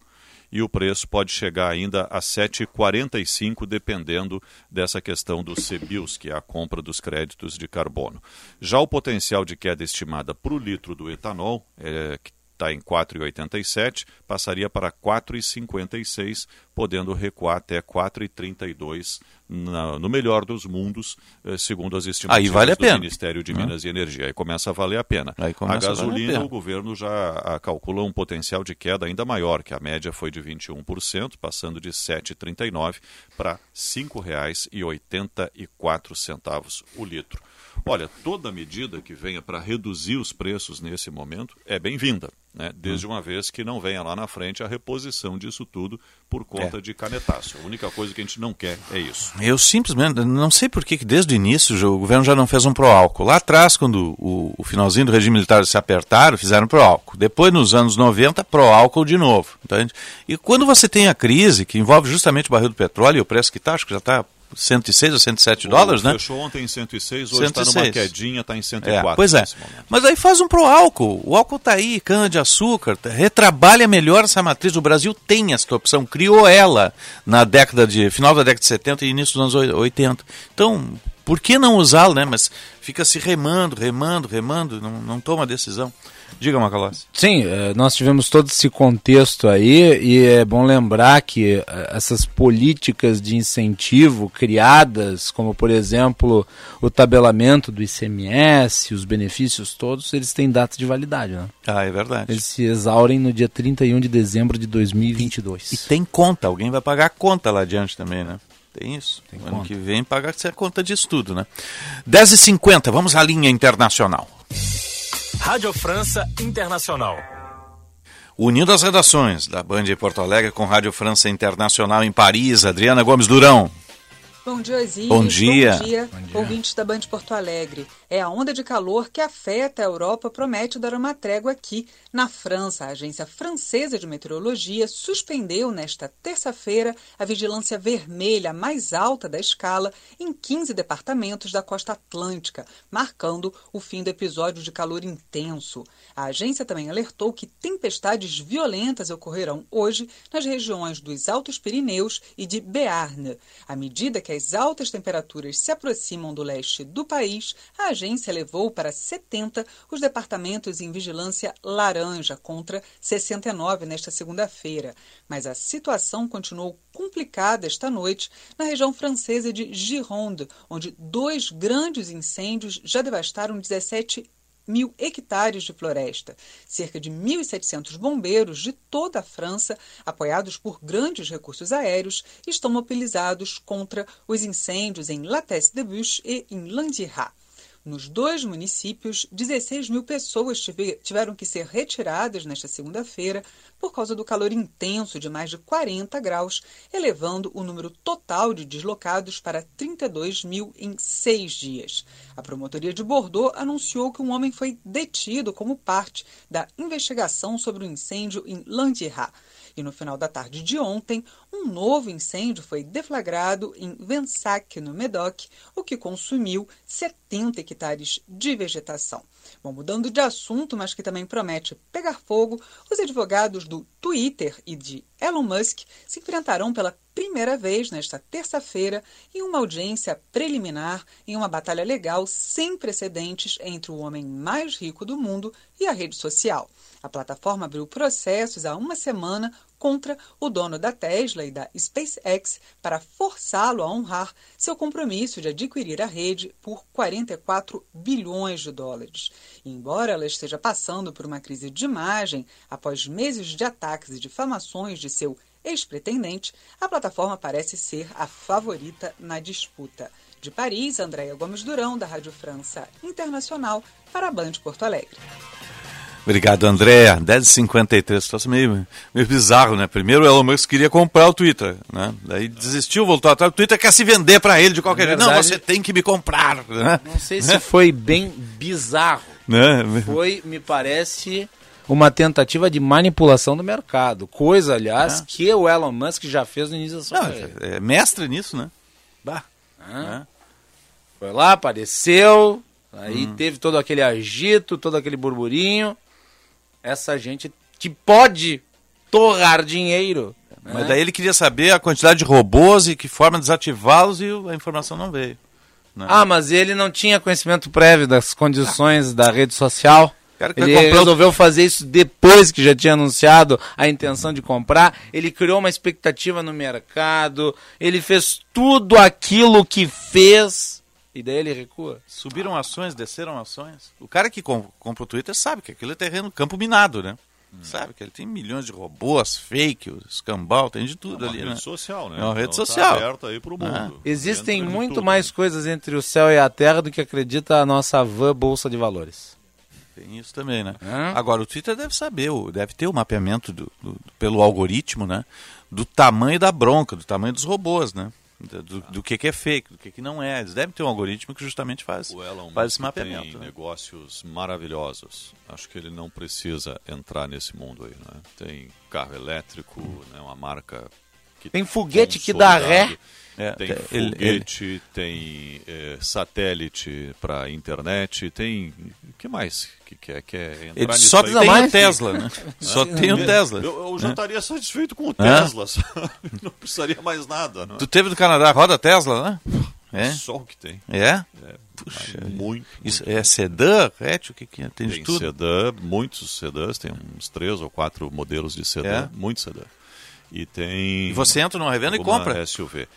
e o preço pode chegar ainda a 7,45 dependendo dessa questão do CBIOS, que é a compra dos créditos de carbono. Já o potencial de queda estimada para o litro do etanol, é, que está em 4,87, passaria para 4,56, podendo recuar até 4,32 no melhor dos mundos, eh, segundo as estimativas vale do pena. Ministério de Minas e Energia. Aí começa a valer a pena. a gasolina, a o governo já a, calcula um potencial de queda ainda maior, que a média foi de 21%, passando de 7,39 para R$ 5,84 o litro. Olha, toda medida que venha para reduzir os preços nesse momento é bem-vinda, né? desde uma vez que não venha lá na frente a reposição disso tudo por conta é. de canetaço. A única coisa que a gente não quer é isso. Eu simplesmente não sei por que desde o início o governo já não fez um pró-álcool. Lá atrás, quando o, o, finalzinho do regime militar se apertaram, fizeram pró-álcool. Depois, nos anos 90, pró-álcool de novo. Entende? E quando você tem a crise, que envolve justamente o barril do petróleo e o preço que está, acho que já está 106 ou 107 o dólares, né? Fechou ontem em 106, hoje está numa quedinha, está em 104. É, pois é. Mas aí faz um pro álcool. O álcool está aí, cana de açúcar, retrabalha melhor essa matriz. O Brasil tem essa opção, criou ela na década de final da década de 70 e início dos anos 80. Então, por que não usá-lo, né? Mas fica se remando, remando, remando, não, não toma decisão. Diga, Macalossi. Sim, é, nós tivemos todo esse contexto aí e é bom lembrar que é, essas políticas de incentivo criadas, como por exemplo o tabelamento do ICMS, os benefícios todos, eles têm data de validade, né? Ah, é verdade. Eles se exaurem no dia 31 de dezembro de 2022. E, e tem conta, alguém vai pagar a conta lá adiante também, né? Tem isso. Tem ano conta. que vem pagar a conta disso tudo, né? 10h50, vamos à linha internacional. Rádio França Internacional. Unindo as redações da Band de Porto Alegre com Rádio França Internacional em Paris, Adriana Gomes Durão. Bom dia, Osiris. Bom dia. Bom dia, Bom dia. ouvintes da Band Porto Alegre. É a onda de calor que afeta a Europa promete dar uma trégua aqui. Na França, a Agência Francesa de Meteorologia suspendeu nesta terça-feira a vigilância vermelha mais alta da escala em 15 departamentos da costa atlântica, marcando o fim do episódio de calor intenso. A agência também alertou que tempestades violentas ocorrerão hoje nas regiões dos Altos Pirineus e de Bearne. À medida que as altas temperaturas se aproximam do leste do país, a agência levou para 70 os departamentos em vigilância laranja contra 69 nesta segunda-feira. Mas a situação continuou complicada esta noite na região francesa de Gironde, onde dois grandes incêndios já devastaram 17 mil hectares de floresta. Cerca de 1.700 bombeiros de toda a França, apoiados por grandes recursos aéreos, estão mobilizados contra os incêndios em La Teste-de-Buche e em Landirat. Nos dois municípios, 16 mil pessoas tiveram que ser retiradas nesta segunda-feira por causa do calor intenso de mais de 40 graus, elevando o número total de deslocados para 32 mil em seis dias. A promotoria de Bordeaux anunciou que um homem foi detido como parte da investigação sobre o incêndio em Landirat. E no final da tarde de ontem, um novo incêndio foi deflagrado em Vensac, no Medoc, o que consumiu 70 hectares de vegetação. Bom, mudando de assunto, mas que também promete pegar fogo, os advogados do Twitter e de Elon Musk se enfrentarão pela primeira vez nesta terça-feira em uma audiência preliminar em uma batalha legal sem precedentes entre o homem mais rico do mundo e a rede social. A plataforma abriu processos há uma semana contra o dono da Tesla e da SpaceX para forçá-lo a honrar seu compromisso de adquirir a rede por 44 bilhões de dólares. E embora ela esteja passando por uma crise de imagem após meses de ataques e difamações de seu ex-pretendente, a plataforma parece ser a favorita na disputa. De Paris, Andréia Gomes Durão, da Rádio França Internacional, para a Band Porto Alegre. Obrigado, André. 10h53. Troço meio, meio bizarro, né? Primeiro o Elon Musk queria comprar o Twitter, né? Daí desistiu, voltou atrás. O Twitter quer se vender para ele de qualquer jeito. Não, você tem que me comprar. Né? Não sei se foi bem bizarro. Né? Foi, me parece, uma tentativa de manipulação do mercado. Coisa, aliás, Ah. que o Elon Musk já fez no início da sua carreira. é mestre nisso, né? Bah. Ah. Foi lá, apareceu, aí Hum. teve todo aquele agito, todo aquele burburinho. Essa gente que pode torrar dinheiro. né? Mas daí ele queria saber a quantidade de robôs e que forma de desativá-los e a informação não veio. né? Ah, mas ele não tinha conhecimento prévio das condições da rede social. Ele o- resolveu fazer isso depois que já tinha anunciado a intenção de comprar. Ele criou uma expectativa no mercado. Ele fez tudo aquilo que fez. E daí ele recua. Subiram ações, desceram ações. O cara que com- compra o Twitter sabe que aquilo é terreno, campo minado, né? Sabe que ele tem milhões de robôs, fake, escambau, tem de tudo É uma ali, rede né? social, né? É uma rede Então tá social. aberta aí pro mundo. Ah. Existem Dentro de muito tudo. mais coisas entre o céu e a terra do que acredita a nossa van Bolsa de Valores. Tem isso também, né? Agora, o Twitter deve saber, o- deve ter o mapeamento do, do- pelo algoritmo, né? Do tamanho da bronca, do tamanho dos robôs, né? Do, do- que, que é fake, do que, que não é. Eles devem ter um algoritmo que justamente faz, O Elon faz esse Musk tem mapeamento. Né? negócios maravilhosos. Acho que ele não precisa entrar nesse mundo aí, né? Tem carro elétrico, né? Uma marca que Tem foguete que dá ré. É, tem tem- ele- foguete, tem eh, satélite para internet, tem o que mais que quer quer entrar Ele nisso só tem o Tesla, né? Só tem o Tesla. Eu, eu já É. estaria satisfeito com o É. Tesla, sabe? não precisaria mais nada. Não é? Tu teve no Canadá roda Tesla, né? É? Só o que tem. É? É, Puxa, muito, Isso é sedã, hatch, o que que é? Tem, de Tem tudo. sedã, muitos sedãs, tem uns três ou quatro modelos de sedã, É? muito sedã. E tem. E você entra numa revenda e compra? SUV.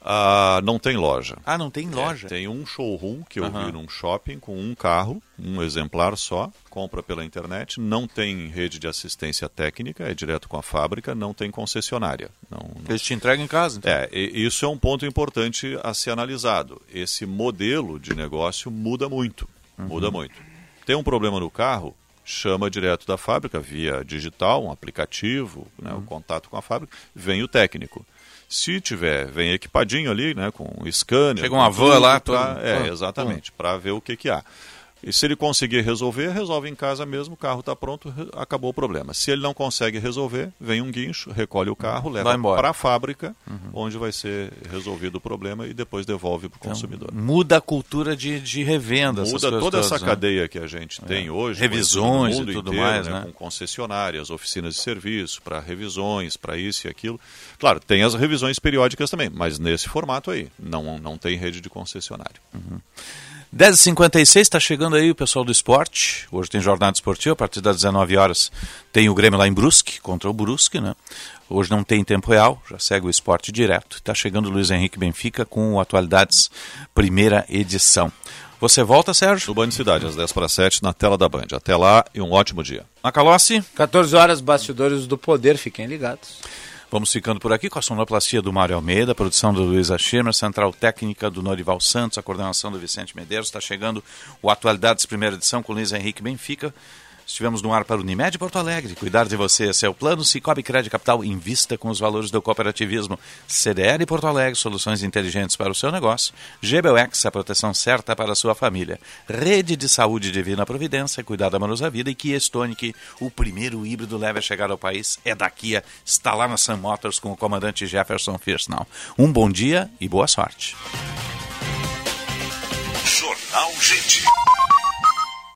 Ah, não tem loja. Ah, não tem loja? É, tem um showroom que eu Aham. vi num shopping com um carro, um exemplar só, compra pela internet, não tem rede de assistência técnica, é direto com a fábrica, não tem concessionária. Não, não- Eles te entregam em casa, então. É, isso é um ponto importante a ser analisado. Esse modelo de negócio muda muito, Uhum. muda muito. Tem um problema no carro, chama direto da fábrica via digital, um aplicativo, né, Uhum. o contato com a fábrica, vem o técnico. Se tiver, vem equipadinho ali, né, com scanner. Chega uma van lá, pra- todo- É, Ah, exatamente, para ver o que que há. E se ele conseguir resolver, resolve em casa mesmo, o carro está pronto, acabou o problema. Se ele não consegue resolver, vem um guincho, recolhe o carro, leva para a fábrica, Uhum. onde vai ser resolvido o problema e depois devolve para o consumidor. Muda a cultura de, de revenda. essas Muda toda essa todas, né? cadeia que a gente tem É. hoje, Revisões e tudo inteiro, mais, né? Com concessionárias, oficinas de serviço, para revisões, para isso e aquilo. Claro, tem as revisões periódicas também, mas nesse formato aí, não, não tem rede de concessionário. 10h56, está chegando aí o pessoal do esporte. Hoje tem jornada esportiva, a partir das 19 horas tem o Grêmio lá em Brusque, contra o Brusque, né? Hoje não tem tempo real, já segue o esporte direto. Está chegando o Luiz Henrique Benfica com o Atualidades, primeira edição. Você volta, Sérgio? No Band Cidade, às 10 para 7, na tela da Band. Até lá e um ótimo dia. Macalossi? 14 horas, bastidores do poder, fiquem ligados. Vamos ficando por aqui com a sonoplastia do Mário Almeida, produção do Luiz Schirmer, central técnica do Norival Santos, a coordenação do Vicente Medeiros. Está chegando o Atualidades, primeira edição, com Luiz Henrique Benfica. Estivemos no ar para o Unimed Porto Alegre. Cuidar de você, esse é o plano. Cicobi Crédito Capital, invista com os valores do cooperativismo. CDL Porto Alegre, soluções inteligentes para o seu negócio. GBUX, a proteção certa para a sua família. Rede de Saúde Divina Providência, cuidar da amorosa vida. E Kia Stonic, o primeiro híbrido leve a chegar ao país, é da Kia. Está lá na Sun Motors com o comandante Jefferson Firsnall. Um bom dia e boa sorte. Jornal Gente.